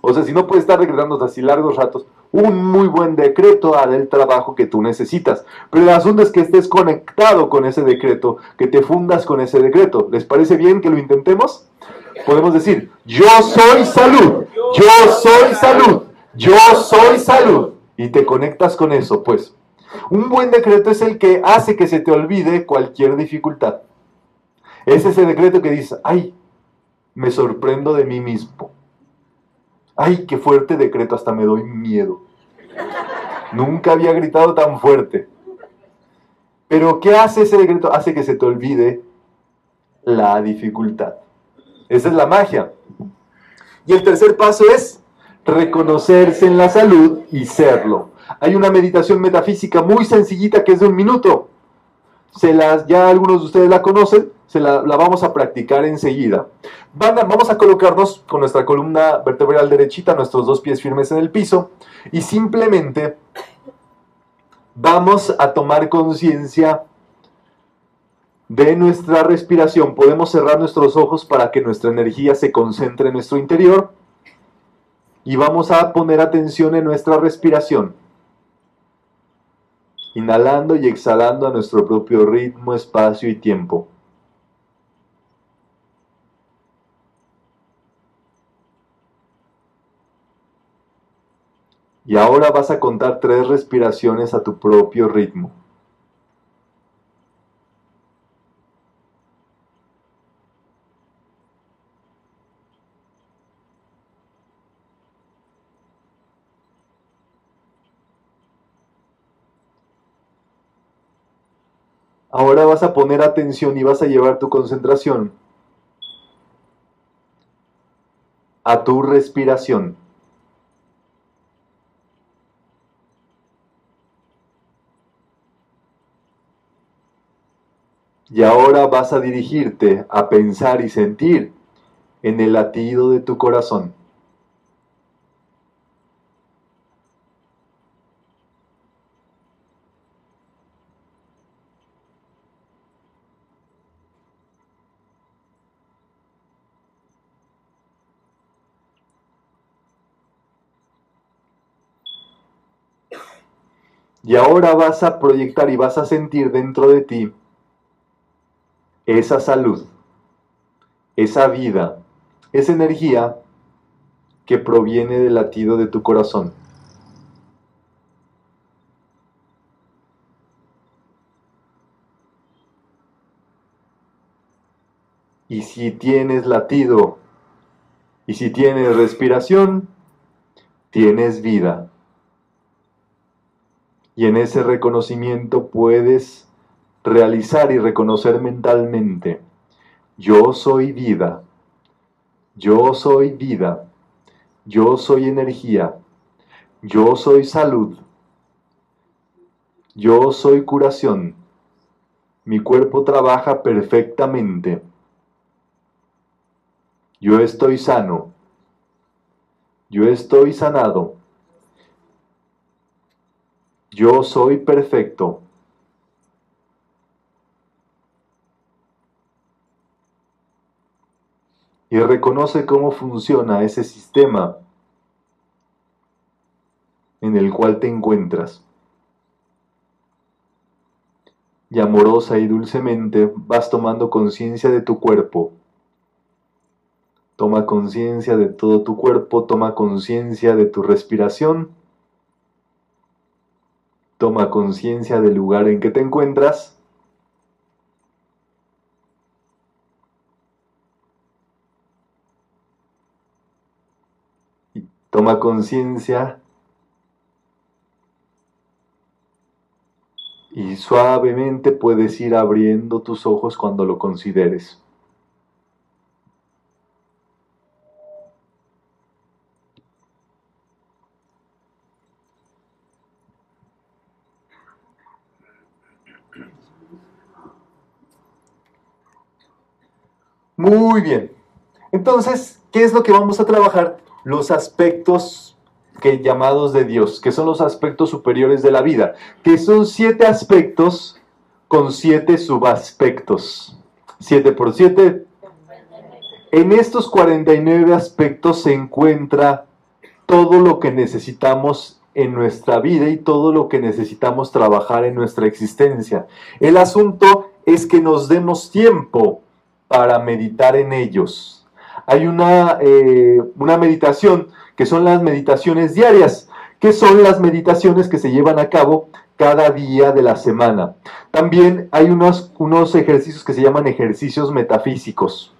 O sea, si no puedes estar decretando así largos ratos, un muy buen decreto hará el trabajo que tú necesitas. Pero el asunto es que estés conectado con ese decreto, que te fundas con ese decreto. ¿Les parece bien que lo intentemos? Podemos decir, yo soy salud, yo soy salud, yo soy salud y te conectas con eso, pues. Un buen decreto es el que hace que se te olvide cualquier dificultad. Es ese decreto que dice, ay, me sorprendo de mí mismo. Ay, qué fuerte decreto, hasta me doy miedo. Nunca había gritado tan fuerte. Pero ¿qué hace ese decreto? Hace que se te olvide la dificultad. Esa es la magia. Y el tercer paso es reconocerse en la salud y serlo. Hay una meditación metafísica muy sencillita que es de un minuto. Se las, ya algunos de ustedes la conocen, se la, vamos a practicar enseguida. vamos a colocarnos con nuestra columna vertebral derechita, nuestros dos pies firmes en el piso, y simplemente vamos a tomar conciencia de nuestra respiración. Podemos cerrar nuestros ojos para que nuestra energía se concentre en nuestro interior y vamos a poner atención en nuestra respiración. Inhalando y exhalando a nuestro propio ritmo, espacio y tiempo. Y ahora vas a contar tres respiraciones a tu propio ritmo. Ahora vas a poner atención y vas a llevar tu concentración a tu respiración. Y ahora vas a dirigirte a pensar y sentir en el latido de tu corazón. Y ahora vas a proyectar y vas a sentir dentro de ti esa salud, esa vida, esa energía que proviene del latido de tu corazón. Y si tienes latido y si tienes respiración, tienes vida. Y en ese reconocimiento puedes realizar y reconocer mentalmente, yo soy vida, yo soy vida, yo soy energía, yo soy salud, yo soy curación, mi cuerpo trabaja perfectamente, yo estoy sano, yo estoy sanado, yo soy perfecto. y reconoce cómo funciona ese sistema en el cual te encuentras. Y amorosa y dulcemente vas tomando conciencia de tu cuerpo. Toma conciencia de todo tu cuerpo, toma conciencia de tu respiración, toma conciencia del lugar en que te encuentras Toma conciencia y suavemente puedes ir abriendo tus ojos cuando lo consideres. Muy bien. Entonces, ¿qué es lo que vamos a trabajar? los aspectos que llamados de Dios, que son los aspectos superiores de la vida, que son siete aspectos con siete subaspectos. Siete por siete. En estos 49 aspectos se encuentra todo lo que necesitamos en nuestra vida y todo lo que necesitamos trabajar en nuestra existencia. El asunto es que nos demos tiempo para meditar en ellos hay una, eh, una meditación que son las meditaciones diarias, que son las meditaciones que se llevan a cabo cada día de la semana. También hay unos, unos ejercicios que se llaman ejercicios metafísicos,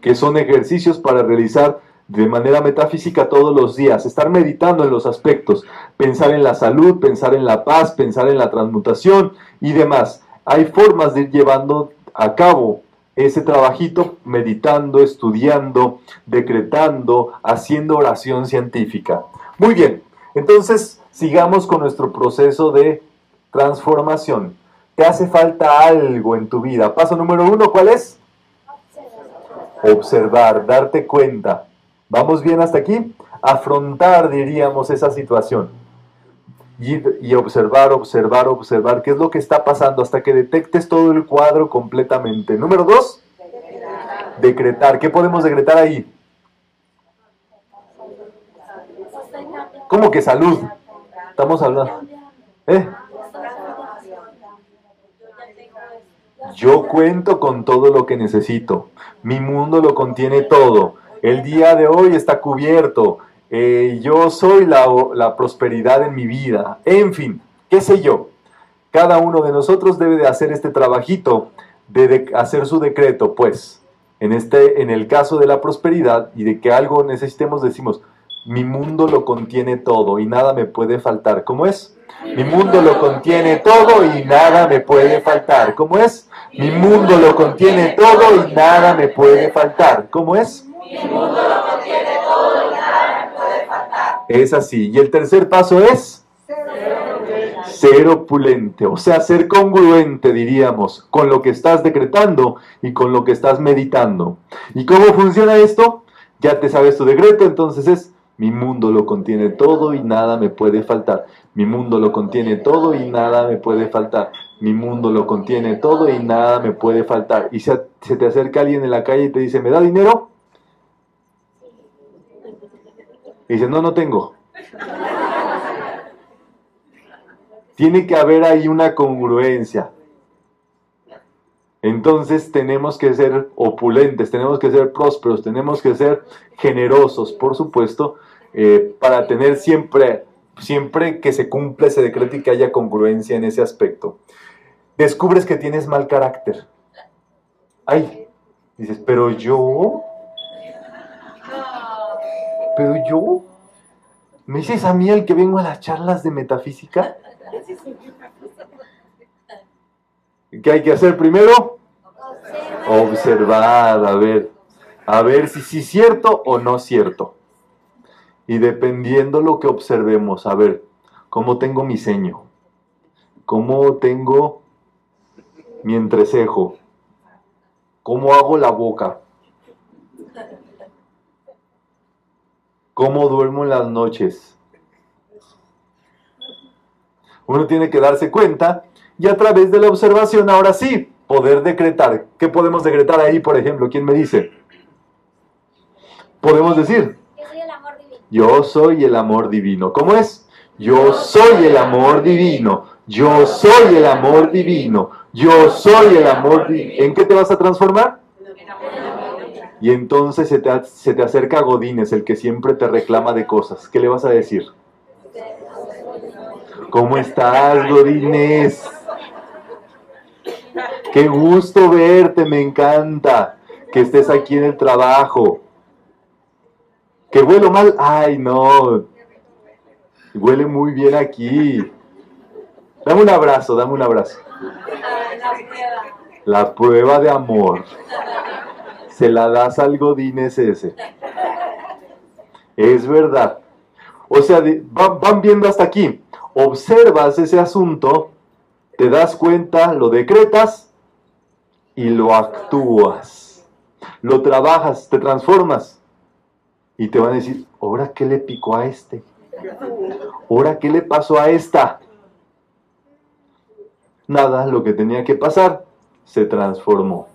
que son ejercicios para realizar de manera metafísica todos los días, estar meditando en los aspectos, pensar en la salud, pensar en la paz, pensar en la transmutación y demás. Hay formas de ir llevando a cabo ese trabajito meditando, estudiando, decretando, haciendo oración científica. Muy bien, entonces sigamos con nuestro proceso de transformación. ¿Te hace falta algo en tu vida? Paso número uno, ¿cuál es? Observar, darte cuenta. ¿Vamos bien hasta aquí? Afrontar, diríamos, esa situación y, observar, observar, observar qué es lo que está pasando hasta que detectes todo el cuadro completamente. Número dos, decretar. ¿Qué podemos decretar ahí? ¿Cómo que salud? Estamos hablando. ¿Eh? Yo cuento con todo lo que necesito. Mi mundo lo contiene todo. El día de hoy está cubierto. Eh, yo soy la, prosperidad en mi vida, en fin, qué sé yo. Cada uno de nosotros debe de hacer este trabajito, de, hacer su decreto, pues, en, este, en el caso de la prosperidad y de que algo necesitemos, decimos, mi mundo lo contiene todo y nada me puede faltar. ¿Cómo es? Mi mundo lo contiene todo y nada me puede faltar. ¿Cómo es? Mi mundo lo contiene todo y nada me puede faltar. ¿Cómo es? Mi mundo lo contiene todo y nada me puede faltar. Es así. Y el tercer paso es ser opulente, o sea, ser congruente, diríamos, con lo que estás decretando y con lo que estás meditando. ¿Y cómo funciona esto? Ya te sabes tu decreto, entonces es, mi mundo lo contiene todo y nada me puede faltar. Mi mundo lo contiene todo y nada me puede faltar. Mi mundo lo contiene todo y nada me puede faltar. Y se, se te acerca alguien en la calle y te dice, ¿me da dinero? Y dice, no, no tengo. Tiene que haber ahí una congruencia. Entonces tenemos que ser opulentes, tenemos que ser prósperos, tenemos que ser generosos, por supuesto, eh, para tener siempre, siempre que se cumpla ese decreto y que haya congruencia en ese aspecto. Descubres que tienes mal carácter. Ay, dices, pero yo, pero yo, ¿me dices a mí el que vengo a las charlas de metafísica? ¿Qué hay que hacer primero? Observar, a ver, a ver si es cierto o no cierto. Y dependiendo lo que observemos, a ver, ¿cómo tengo mi ceño? ¿Cómo tengo mi entrecejo? ¿Cómo hago la boca? ¿Cómo duermo en las noches? Uno tiene que darse cuenta y a través de la observación, ahora sí, poder decretar. ¿Qué podemos decretar ahí, por ejemplo? ¿Quién me dice? Podemos decir, yo soy el amor divino. ¿Cómo es? Yo soy el amor divino. Yo soy el amor divino. Yo soy el amor divino. ¿En qué te vas a transformar? Y entonces se te, se te acerca Godínez, el que siempre te reclama de cosas. ¿Qué le vas a decir? ¿Cómo estás, Godínez? Qué gusto verte, me encanta que estés aquí en el trabajo. Que huelo mal, ay no, huele muy bien aquí. Dame un abrazo, dame un abrazo. La prueba de amor. Se la das al Godínez ese. Es verdad. O sea, van viendo hasta aquí. Observas ese asunto, te das cuenta, lo decretas y lo actúas. Lo trabajas, te transformas. Y te van a decir, ¿ahora qué le picó a este? ¿Ahora qué le pasó a esta? Nada, lo que tenía que pasar se transformó.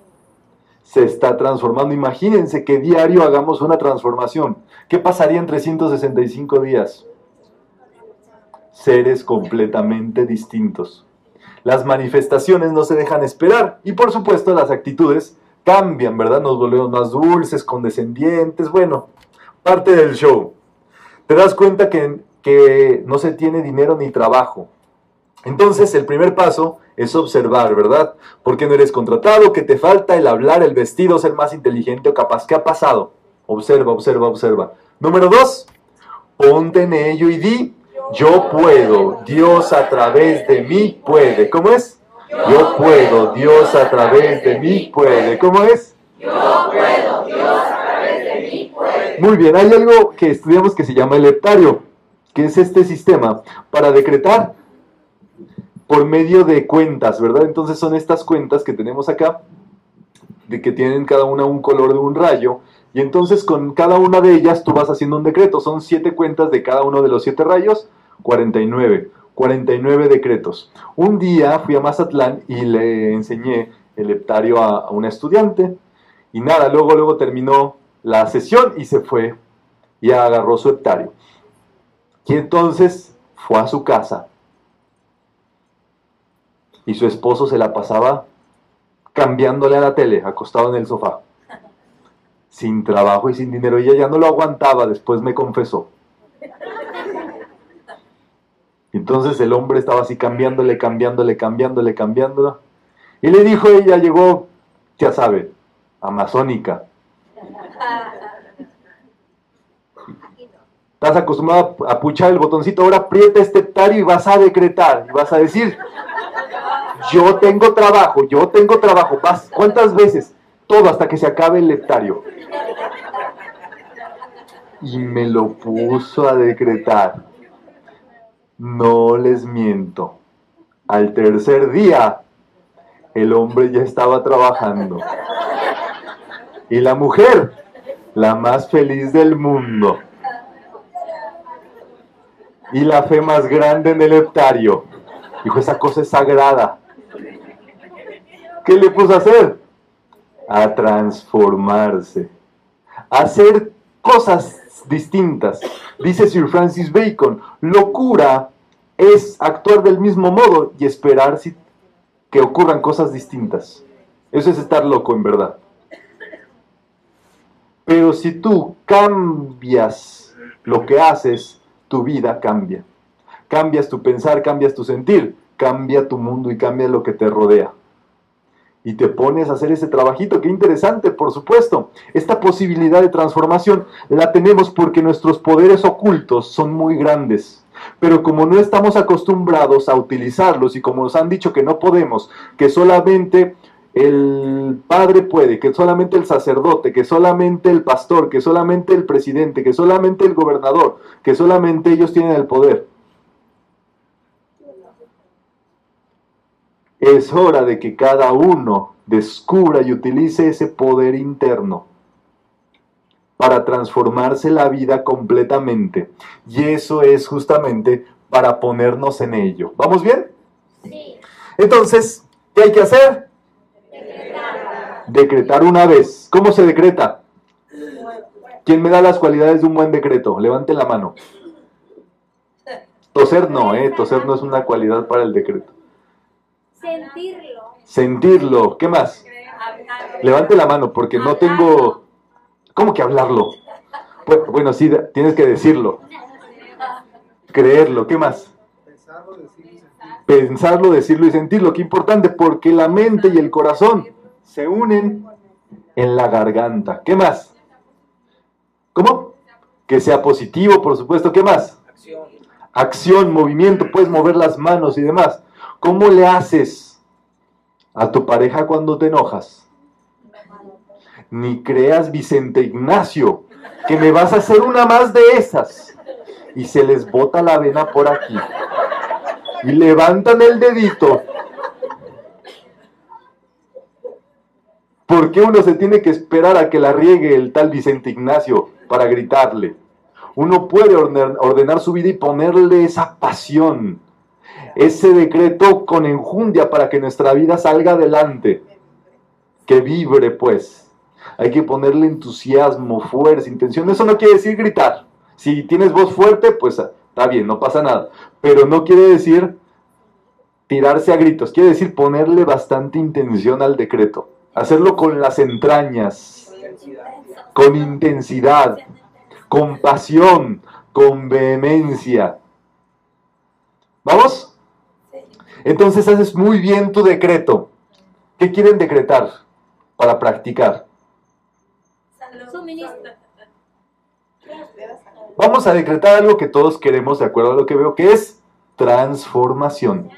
Se está transformando. Imagínense que diario hagamos una transformación. ¿Qué pasaría en 365 días? Seres completamente distintos. Las manifestaciones no se dejan esperar y por supuesto las actitudes cambian, ¿verdad? Nos volvemos más dulces, condescendientes, bueno, parte del show. Te das cuenta que, que no se tiene dinero ni trabajo. Entonces el primer paso es observar, ¿verdad? ¿Por qué no eres contratado? ¿Qué te falta? El hablar, el vestido, ser más inteligente o capaz. ¿Qué ha pasado? Observa, observa, observa. Número dos, ponte en ello y di, yo puedo, Dios a través de mí puede. ¿Cómo es? Yo puedo, Dios a través de mí puede. ¿Cómo es? Yo puedo, Dios a través de mí puede. Muy bien, hay algo que estudiamos que se llama el heptario, que es este sistema para decretar por medio de cuentas, ¿verdad? Entonces son estas cuentas que tenemos acá, de que tienen cada una un color de un rayo, y entonces con cada una de ellas tú vas haciendo un decreto. Son siete cuentas de cada uno de los siete rayos, 49. 49 decretos. Un día fui a Mazatlán y le enseñé el heptario a, una estudiante. Y nada, luego, luego terminó la sesión y se fue y agarró su heptario. Y entonces fue a su casa. Y su esposo se la pasaba cambiándole a la tele, acostado en el sofá sin trabajo y sin dinero. Y ella ya no lo aguantaba, después me confesó. Entonces el hombre estaba así cambiándole, cambiándole, cambiándole, cambiándolo. Y le dijo, ella llegó, ya sabe, amazónica. Estás acostumbrado a puchar el botoncito, ahora aprieta este hectario y vas a decretar, y vas a decir, yo tengo trabajo, yo tengo trabajo. ¿Cuántas veces? todo hasta que se acabe el lectario. Y me lo puso a decretar. No les miento. Al tercer día, el hombre ya estaba trabajando. Y la mujer, la más feliz del mundo. Y la fe más grande en el hectario. Dijo, esa cosa es sagrada. ¿Qué le puso a hacer? a transformarse, a hacer cosas distintas. Dice Sir Francis Bacon, locura es actuar del mismo modo y esperar que ocurran cosas distintas. Eso es estar loco en verdad. Pero si tú cambias lo que haces, tu vida cambia. Cambias tu pensar, cambias tu sentir, cambia tu mundo y cambia lo que te rodea y te pones a hacer ese trabajito. Qué interesante, por supuesto. Esta posibilidad de transformación la tenemos porque nuestros poderes ocultos son muy grandes. Pero como no estamos acostumbrados a utilizarlos y como nos han dicho que no podemos, que solamente el padre puede, que solamente el sacerdote, que solamente el pastor, que solamente el presidente, que solamente el gobernador, que solamente ellos tienen el poder. Es hora de que cada uno descubra y utilice ese poder interno para transformarse la vida completamente. Y eso es justamente para ponernos en ello. ¿Vamos bien? Sí. Entonces, ¿qué hay que hacer? Decretar. Decretar una vez. ¿Cómo se decreta? ¿Quién me da las cualidades de un buen decreto? Levante la mano. Toser no, ¿eh? Toser no es una cualidad para el decreto. Sentirlo. Sentirlo. ¿Qué más? Levante la mano porque no tengo ¿Cómo que hablarlo? Bueno, sí, tienes que decirlo. Creerlo, ¿qué más? Pensarlo, decirlo y sentirlo. Qué importante, porque la mente y el corazón se unen en la garganta. ¿Qué más? ¿Cómo? Que sea positivo, por supuesto. ¿Qué más? Acción. Acción, movimiento, puedes mover las manos y demás. ¿Cómo le haces a tu pareja cuando te enojas? ni creas Vicente Ignacio, que me vas a hacer una más de esas. Y se les bota la vena por aquí. Y levantan el dedito. ¿Por qué uno se tiene que esperar a que la riegue el tal Vicente Ignacio para gritarle? Uno puede ordenar su vida y ponerle esa pasión, ese decreto con enjundia para que nuestra vida salga adelante, que vibre pues hay que ponerle entusiasmo, fuerza, intención. Eso no quiere decir gritar. Si tienes voz fuerte, pues está bien, no pasa nada. Pero no quiere decir tirarse a gritos, quiere decir ponerle bastante intención al decreto. Hacerlo con las entrañas, con intensidad, con pasión, con vehemencia. ¿Vamos? Entonces haces muy bien tu decreto. ¿Qué quieren decretar para practicar? Vamos a decretar algo que todos queremos, de acuerdo a lo que veo, que es transformación.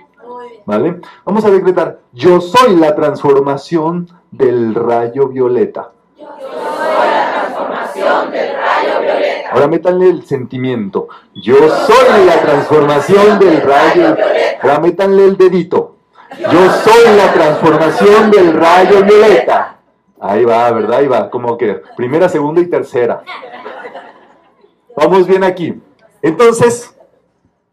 ¿Vale? Vamos a decretar, yo soy la transformación del rayo violeta. Yo soy la transformación del rayo violeta. Ahora métanle el sentimiento. Yo soy la transformación del rayo. Ahora métanle el dedito. Yo soy la transformación del rayo violeta. Ahí va, ¿verdad? Ahí va, como que primera, segunda y tercera. Vamos bien aquí. Entonces,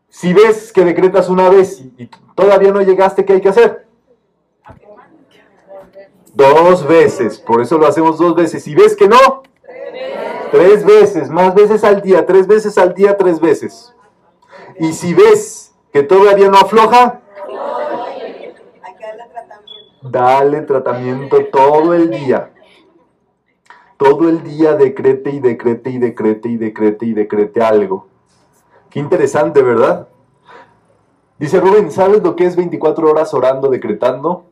si ves que decretas una vez y, todavía no llegaste, ¿qué hay que hacer? Dos veces, por eso lo hacemos dos veces. Si ves que no, tres veces, más veces al día, tres veces al día, tres veces. Y si ves que todavía no afloja, Dale tratamiento todo el día. Todo el día decrete y decrete y decrete y decrete y decrete algo. Qué interesante, ¿verdad? Dice Rubén, ¿sabes lo que es 24 horas orando, decretando?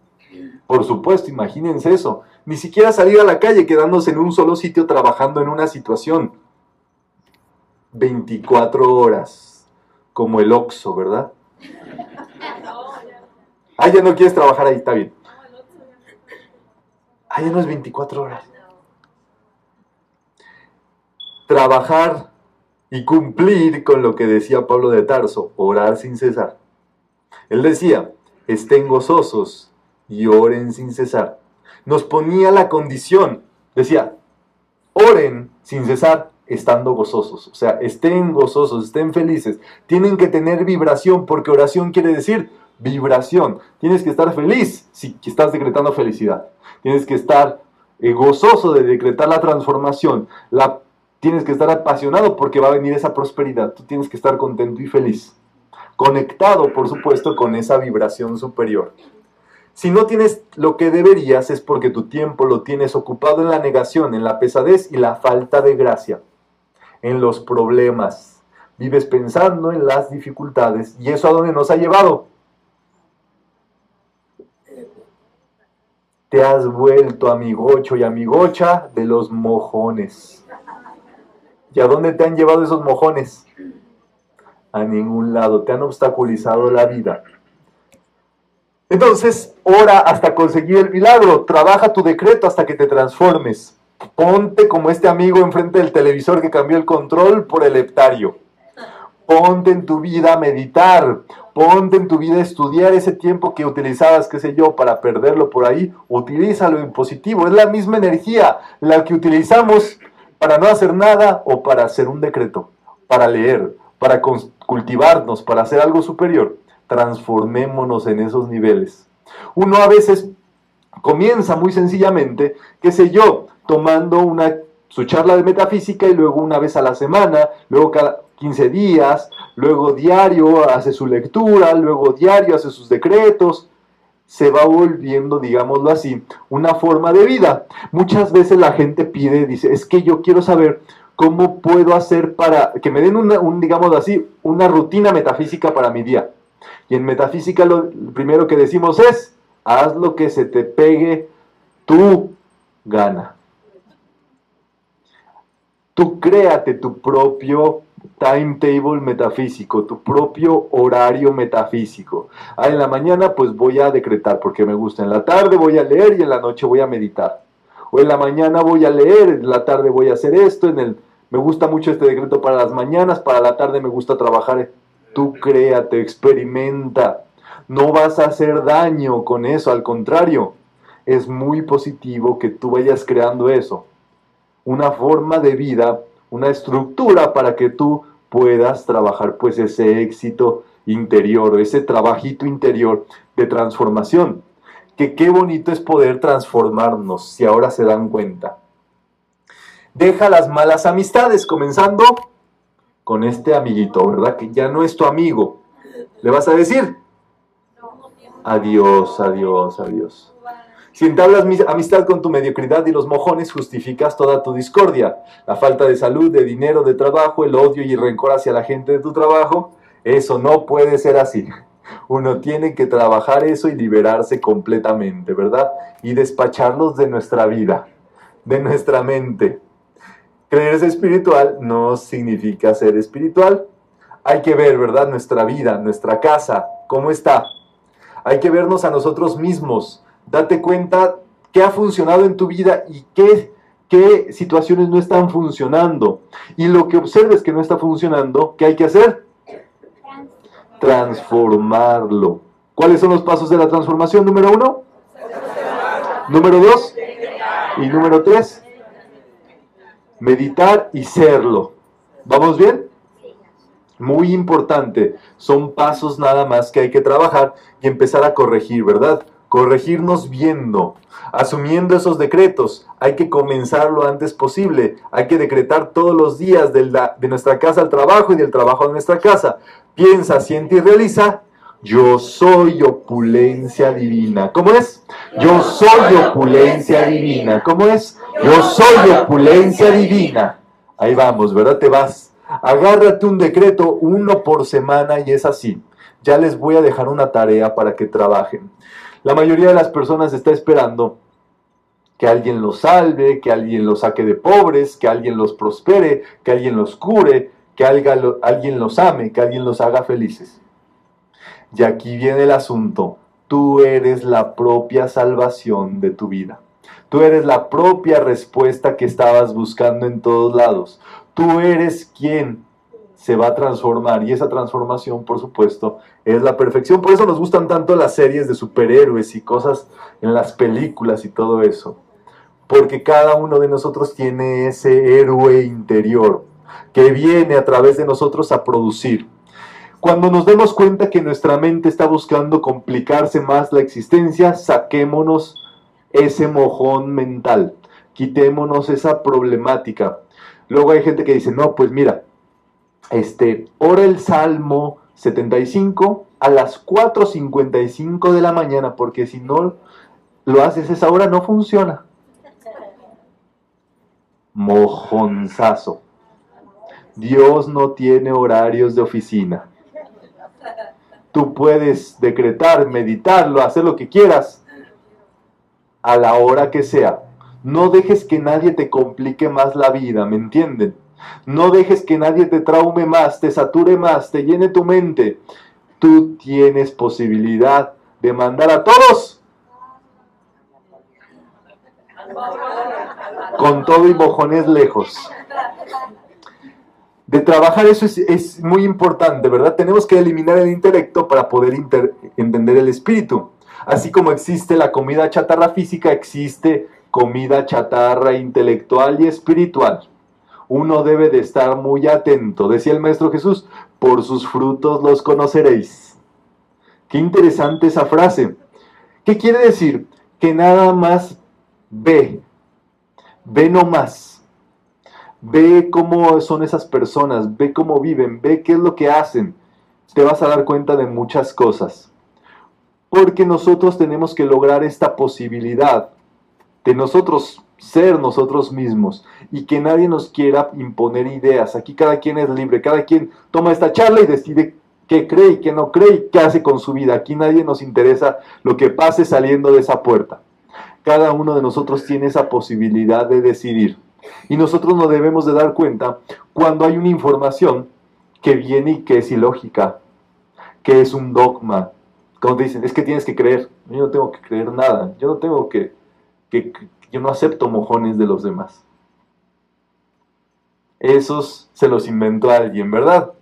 Por supuesto, imagínense eso. Ni siquiera salir a la calle quedándose en un solo sitio trabajando en una situación. 24 horas, como el Oxo, ¿verdad? Ah, ya no quieres trabajar ahí, está bien. Ah, ya no es 24 horas. Trabajar y cumplir con lo que decía Pablo de Tarso, orar sin cesar. Él decía, estén gozosos y oren sin cesar. Nos ponía la condición, decía, oren sin cesar estando gozosos. O sea, estén gozosos, estén felices. Tienen que tener vibración porque oración quiere decir vibración. Tienes que estar feliz si estás decretando felicidad. Tienes que estar eh, gozoso de decretar la transformación. La, tienes que estar apasionado porque va a venir esa prosperidad. Tú tienes que estar contento y feliz. Conectado, por supuesto, con esa vibración superior. Si no tienes lo que deberías es porque tu tiempo lo tienes ocupado en la negación, en la pesadez y la falta de gracia, en los problemas. Vives pensando en las dificultades y eso a dónde nos ha llevado? te has vuelto amigocho y amigocha de los mojones. ¿Y a dónde te han llevado esos mojones? a ningún lado, te han obstaculizado la vida. Entonces, ora hasta conseguir el milagro, trabaja tu decreto hasta que te transformes. Ponte como este amigo enfrente del televisor que cambió el control por el heptario. Ponte en tu vida a meditar, ponte en tu vida a estudiar ese tiempo que utilizabas, qué sé yo, para perderlo por ahí, utilízalo en positivo. Es la misma energía la que utilizamos para no hacer nada o para hacer un decreto, para leer, para cultivarnos, para hacer algo superior. Transformémonos en esos niveles. Uno a veces comienza muy sencillamente, qué sé yo, tomando una su charla de metafísica y luego una vez a la semana, luego cada 15 días, luego diario hace su lectura, luego diario hace sus decretos, se va volviendo, digámoslo así, una forma de vida. Muchas veces la gente pide, dice, es que yo quiero saber cómo puedo hacer para que me den una, un, digámoslo así, una rutina metafísica para mi día. Y en metafísica lo primero que decimos es, haz lo que se te pegue tu gana. Tú créate tu propio timetable metafísico, tu propio horario metafísico. Ah, en la mañana pues voy a decretar porque me gusta, en la tarde voy a leer y en la noche voy a meditar. O en la mañana voy a leer, en la tarde voy a hacer esto, en el me gusta mucho este decreto para las mañanas, para la tarde me gusta trabajar. Tú créate, experimenta. No vas a hacer daño con eso, al contrario, es muy positivo que tú vayas creando eso. Una forma de vida una estructura para que tú puedas trabajar pues ese éxito interior, ese trabajito interior de transformación. Que qué bonito es poder transformarnos, si ahora se dan cuenta. Deja las malas amistades, comenzando con este amiguito, ¿verdad? Que ya no es tu amigo. Le vas a decir, adiós, adiós, adiós. Si entablas amistad con tu mediocridad y los mojones, justificas toda tu discordia. La falta de salud, de dinero, de trabajo, el odio y el rencor hacia la gente de tu trabajo, eso no puede ser así. Uno tiene que trabajar eso y liberarse completamente, ¿verdad? Y despacharlos de nuestra vida, de nuestra mente. Creerse espiritual no significa ser espiritual. Hay que ver, ¿verdad? Nuestra vida, nuestra casa, cómo está. Hay que vernos a nosotros mismos date cuenta qué ha funcionado en tu vida y qué, qué situaciones no están funcionando. Y lo que observes que no está funcionando, ¿qué hay que hacer? Transformarlo. ¿Cuáles son los pasos de la transformación? Número uno. Número dos. Y número tres. Meditar y serlo. ¿Vamos bien? Muy importante. Son pasos nada más que hay que trabajar y empezar a corregir, ¿verdad? corregirnos viendo, asumiendo esos decretos. Hay que comenzar lo antes posible. Hay que decretar todos los días de, de nuestra casa al trabajo y del trabajo a nuestra casa. Piensa, siente y realiza. Yo soy opulencia divina. ¿Cómo es? Yo soy opulencia divina. ¿Cómo es? Yo soy opulencia divina. Ahí vamos, ¿verdad? Te vas. Agárrate un decreto, uno por semana y es así. Ya les voy a dejar una tarea para que trabajen. La mayoría de las personas está esperando que alguien los salve, que alguien los saque de pobres, que alguien los prospere, que alguien los cure, que alguien los ame, que alguien los haga felices. Y aquí viene el asunto. Tú eres la propia salvación de tu vida. Tú eres la propia respuesta que estabas buscando en todos lados. Tú eres quien se va a transformar y esa transformación, por supuesto, es la perfección. Por eso nos gustan tanto las series de superhéroes y cosas en las películas y todo eso. Porque cada uno de nosotros tiene ese héroe interior que viene a través de nosotros a producir. Cuando nos demos cuenta que nuestra mente está buscando complicarse más la existencia, saquémonos ese mojón mental, quitémonos esa problemática. Luego hay gente que dice, no, pues mira, este, ora el Salmo 75 a las 4.55 de la mañana, porque si no lo haces esa hora no funciona. Mojonzazo. Dios no tiene horarios de oficina. Tú puedes decretar, meditarlo, hacer lo que quieras a la hora que sea. No dejes que nadie te complique más la vida, ¿me entienden? No dejes que nadie te traume más, te sature más, te llene tu mente. Tú tienes posibilidad de mandar a todos con todo y mojones lejos. De trabajar eso es, muy importante, ¿verdad? Tenemos que eliminar el intelecto para poder entender el espíritu. Así como existe la comida chatarra física, existe comida chatarra intelectual y espiritual. Uno debe de estar muy atento, decía el Maestro Jesús, por sus frutos los conoceréis. Qué interesante esa frase. ¿Qué quiere decir? Que nada más ve, ve no más. Ve cómo son esas personas, ve cómo viven, ve qué es lo que hacen. Te vas a dar cuenta de muchas cosas. Porque nosotros tenemos que lograr esta posibilidad de nosotros ser nosotros mismos y que nadie nos quiera imponer ideas. Aquí cada quien es libre, cada quien toma esta charla y decide qué cree y qué no cree y qué hace con su vida. Aquí nadie nos interesa lo que pase saliendo de esa puerta. Cada uno de nosotros tiene esa posibilidad de decidir. Y nosotros nos debemos de dar cuenta cuando hay una información que viene y que es ilógica, que es un dogma. Cuando dicen, es que tienes que creer. Yo no tengo que creer nada. Yo no tengo que, que yo no acepto mojones de los demás. Esos se los inventó alguien, ¿verdad?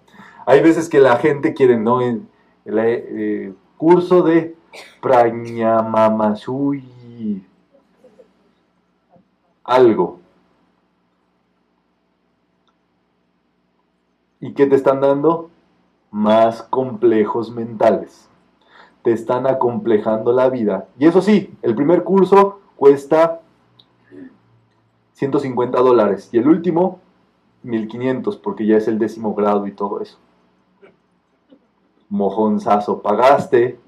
Hay veces que la gente quiere, ¿no? El, eh, curso de Prañamamasui. Algo. ¿Y qué te están dando? Más complejos mentales. Te están acomplejando la vida. Y eso sí, el primer curso cuesta 150 dólares y el último 1500 porque ya es el décimo grado y todo eso. Mojonzazo, pagaste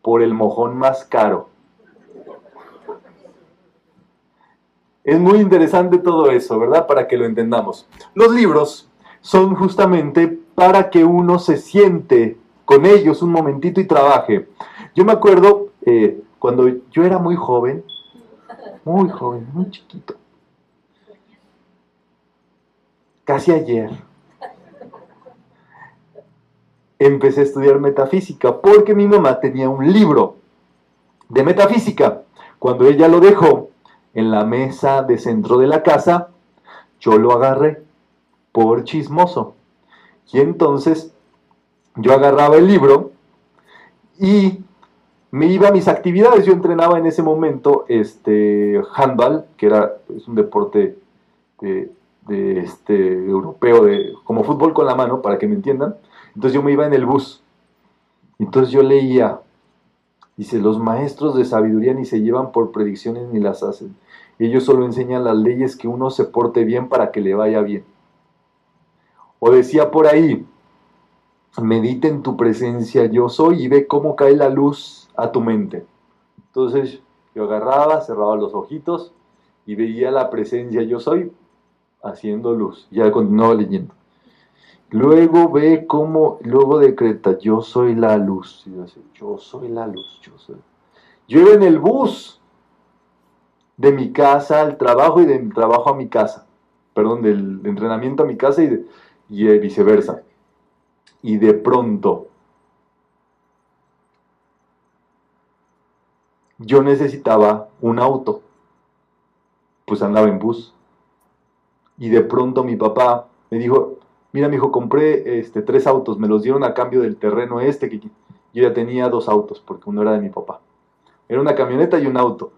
por el mojón más caro. Es muy interesante todo eso, ¿verdad? Para que lo entendamos. Los libros son justamente para que uno se siente con ellos un momentito y trabaje. Yo me acuerdo eh, cuando yo era muy joven, muy joven, muy chiquito, casi ayer, empecé a estudiar metafísica porque mi mamá tenía un libro de metafísica. Cuando ella lo dejó en la mesa de centro de la casa, yo lo agarré por chismoso. Y entonces yo agarraba el libro y me iba a mis actividades. Yo entrenaba en ese momento este handball, que era es un deporte de, este, europeo, de, como fútbol con la mano, para que me entiendan. Entonces yo me iba en el bus. Entonces yo leía, dice, los maestros de sabiduría ni se llevan por predicciones ni las hacen. Ellos solo enseñan las leyes que uno se porte bien para que le vaya bien. O decía por ahí, medita en tu presencia yo soy y ve cómo cae la luz a tu mente. Entonces yo agarraba, cerraba los ojitos y veía la presencia yo soy haciendo luz. Ya continuaba leyendo. Luego ve cómo, luego decreta, yo soy la luz. yo soy la luz, yo soy. Yo iba en el bus de mi casa al trabajo y de mi trabajo a mi casa. Perdón, del entrenamiento a mi casa y de, y viceversa. Y de pronto yo necesitaba un auto, pues andaba en bus. Y de pronto mi papá me dijo, mira mi hijo, compré este, tres autos, me los dieron a cambio del terreno este, que yo ya tenía dos autos, porque uno era de mi papá. Era una camioneta y un auto.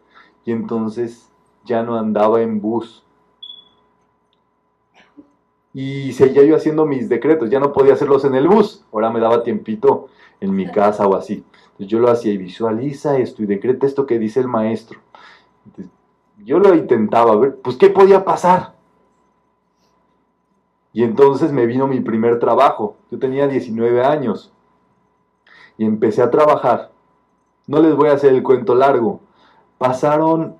Y entonces ya no andaba en bus, y seguía yo haciendo mis decretos, ya no podía hacerlos en el bus, ahora me daba tiempito en mi casa o así. Entonces yo lo hacía y visualiza esto y decreta esto que dice el maestro. yo lo intentaba ver, pues ¿qué podía pasar? Y entonces me vino mi primer trabajo. Yo tenía 19 años y empecé a trabajar. No les voy a hacer el cuento largo. Pasaron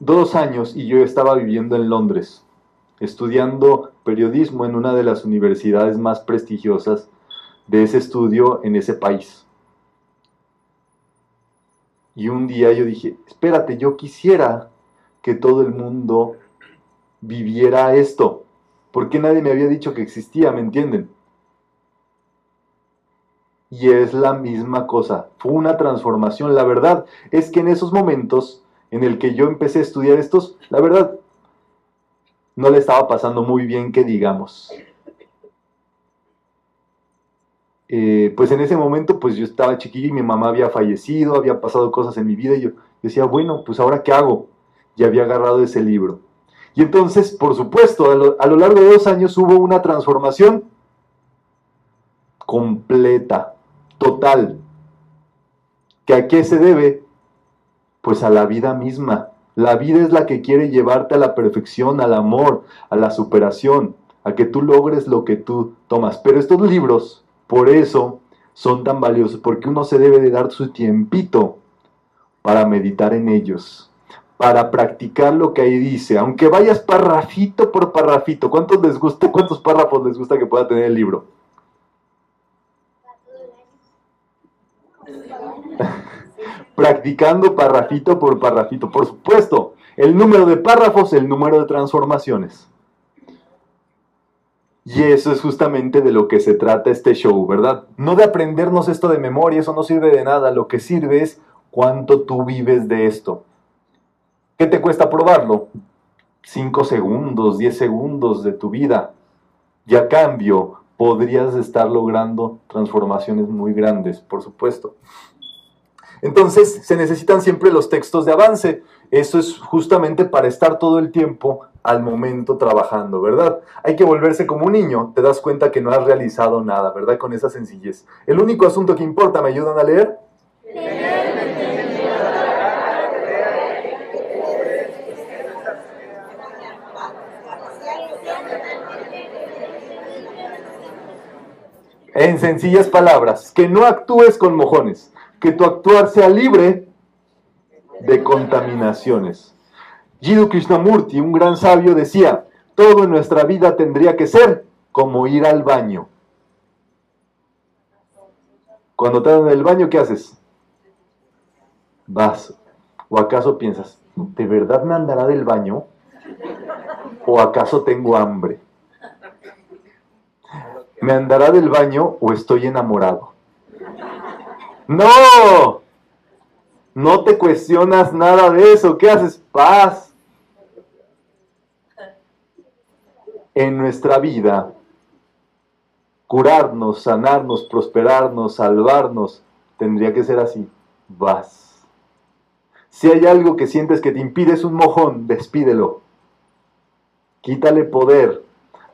dos años y yo estaba viviendo en Londres estudiando periodismo en una de las universidades más prestigiosas de ese estudio en ese país. Y un día yo dije, espérate, yo quisiera que todo el mundo viviera esto. ¿Por qué nadie me había dicho que existía? ¿Me entienden? Y es la misma cosa, fue una transformación. La verdad es que en esos momentos en el que yo empecé a estudiar estos, la verdad, no le estaba pasando muy bien que digamos. Eh, pues en ese momento, pues yo estaba chiquillo y mi mamá había fallecido, había pasado cosas en mi vida y yo decía, bueno, pues ahora qué hago? Y había agarrado ese libro. Y entonces, por supuesto, a lo, a lo largo de dos años hubo una transformación completa total. ¿Que a qué se debe? Pues a la vida misma. La vida es la que quiere llevarte a la perfección, al amor, a la superación, a que tú logres lo que tú tomas. Pero estos libros, por eso, son tan valiosos, porque uno se debe de dar su tiempito para meditar en ellos, para practicar lo que ahí dice, aunque vayas parrafito por parrafito. ¿Cuántos les gusta, cuántos párrafos les gusta que pueda tener el libro? Practicando parrafito por parrafito. Por supuesto, el número de párrafos, el número de transformaciones. Y eso es justamente de lo que se trata este show, ¿verdad? No de aprendernos esto de memoria, eso no sirve de nada. Lo que sirve es cuánto tú vives de esto. ¿Qué te cuesta probarlo? 5 segundos, 10 segundos de tu vida. Y a cambio, podrías estar logrando transformaciones muy grandes, por supuesto. Entonces, se necesitan siempre los textos de avance. Eso es justamente para estar todo el tiempo al momento trabajando, ¿verdad? Hay que volverse como un niño, te das cuenta que no has realizado nada, ¿verdad? Con esa sencillez. El único asunto que importa, ¿me ayudan a leer? En sencillas palabras, que no actúes con mojones, que tu actuar sea libre de contaminaciones. Jiddu Krishnamurti, un gran sabio, decía, todo en nuestra vida tendría que ser como ir al baño. Cuando estás en el baño, ¿qué haces? Vas. ¿O acaso piensas, ¿de verdad me andará del baño? ¿O acaso tengo hambre? ¿Me andará del baño o estoy enamorado? No, no te cuestionas nada de eso. ¿Qué haces? Paz. En nuestra vida, curarnos, sanarnos, prosperarnos, salvarnos, tendría que ser así. Vas. Si hay algo que sientes que te impide es un mojón, despídelo. Quítale poder,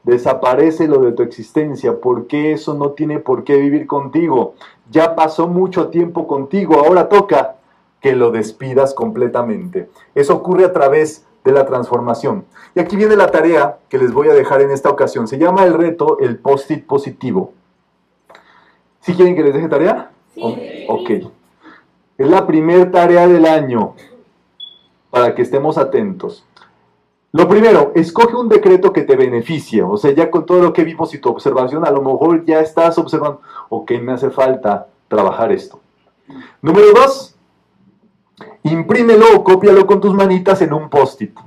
desaparece lo de tu existencia, porque eso no tiene por qué vivir contigo. Ya pasó mucho tiempo contigo, ahora toca que lo despidas completamente. Eso ocurre a través de la transformación. Y aquí viene la tarea que les voy a dejar en esta ocasión. Se llama el reto el post-it positivo. ¿Sí quieren que les deje tarea? Sí. Ok. Es la primera tarea del año para que estemos atentos. Lo primero, escoge un decreto que te beneficie. O sea, ya con todo lo que vimos y tu observación, a lo mejor ya estás observando, ok, me hace falta trabajar esto. Número dos, imprímelo o cópialo con tus manitas en un post-it.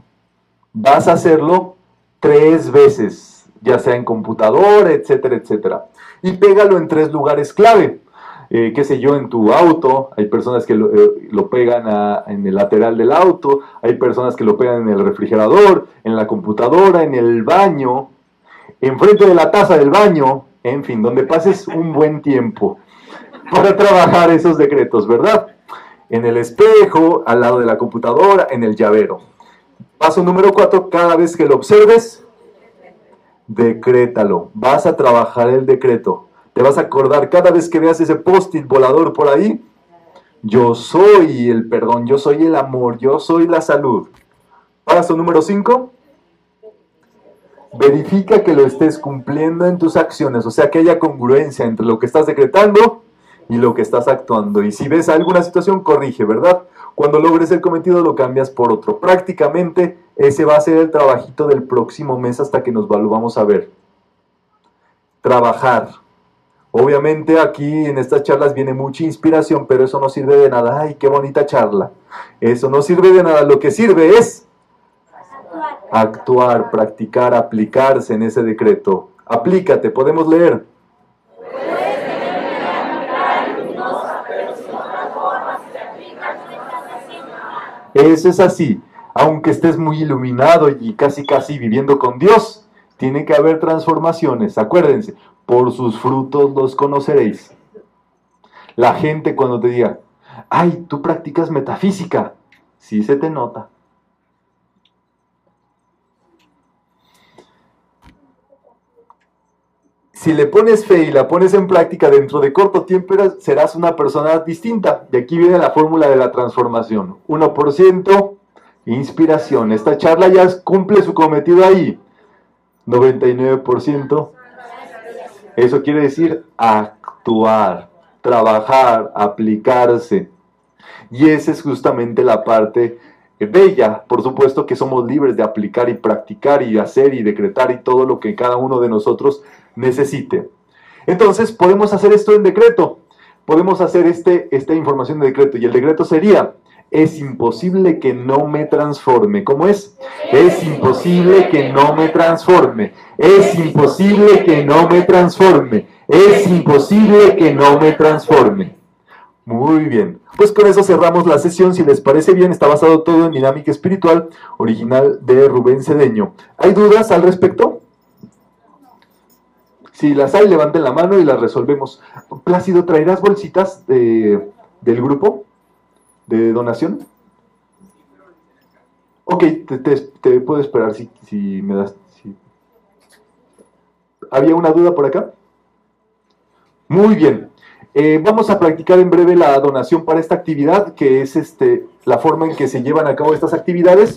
Vas a hacerlo tres veces, ya sea en computadora, etcétera, etcétera. Y pégalo en tres lugares clave. Eh, qué sé yo, en tu auto, hay personas que lo, eh, pegan en el lateral del auto, hay personas que lo pegan en el refrigerador, en la computadora, en el baño, enfrente de la taza del baño, en fin, donde pases un buen tiempo para trabajar esos decretos, ¿verdad? En el espejo, al lado de la computadora, en el llavero. Paso número cuatro, cada vez que lo observes, decrétalo. Vas a trabajar el decreto. Te vas a acordar cada vez que veas ese post-it volador por ahí. Yo soy el perdón, yo soy el amor, yo soy la salud. Paso número 5. Verifica que lo estés cumpliendo en tus acciones, o sea, que haya congruencia entre lo que estás decretando y lo que estás actuando. Y si ves alguna situación, corrige, ¿verdad? Cuando logres el cometido, lo cambias por otro. Prácticamente ese va a ser el trabajito del próximo mes hasta que nos volvamos a ver. Trabajar, Obviamente aquí en estas charlas viene mucha inspiración, pero eso no sirve de nada. Ay, qué bonita charla. Eso no sirve de nada. Lo que sirve es actuar, practicar, aplicarse en ese decreto. Aplícate, podemos leer. Eso es así. Aunque estés muy iluminado y casi casi viviendo con Dios, tiene que haber transformaciones. Acuérdense, por sus frutos los conoceréis. La gente cuando te diga, ay, tú practicas metafísica, sí se te nota. Si le pones fe y la pones en práctica dentro de corto tiempo, serás una persona distinta. Y aquí viene la fórmula de la transformación. 1% inspiración. Esta charla ya cumple su cometido ahí. 99%. Eso quiere decir actuar, trabajar, aplicarse. Y esa es justamente la parte bella. Por supuesto que somos libres de aplicar y practicar y hacer y decretar y todo lo que cada uno de nosotros necesite. Entonces, podemos hacer esto en decreto. Podemos hacer este, esta información de decreto. Y el decreto sería, es imposible que no me transforme. ¿Cómo es? Es imposible que no me transforme. Es imposible que no me transforme. Es imposible que no me transforme. Muy bien. Pues con eso cerramos la sesión. Si les parece bien, está basado todo en dinámica espiritual original de Rubén Cedeño. ¿Hay dudas al respecto? Si las hay, levanten la mano y las resolvemos. Plácido, ¿traerás bolsitas de, del grupo de donación? Ok, te, puedo esperar si, si me das. ¿Había una duda por acá? Muy bien. Eh, vamos a practicar en breve la donación para esta actividad, que es este, la forma en que se llevan a cabo estas actividades,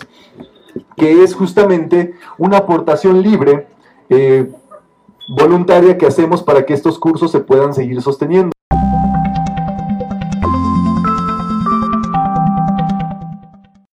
que es justamente una aportación libre. Eh, voluntaria que hacemos para que estos cursos se puedan seguir sosteniendo.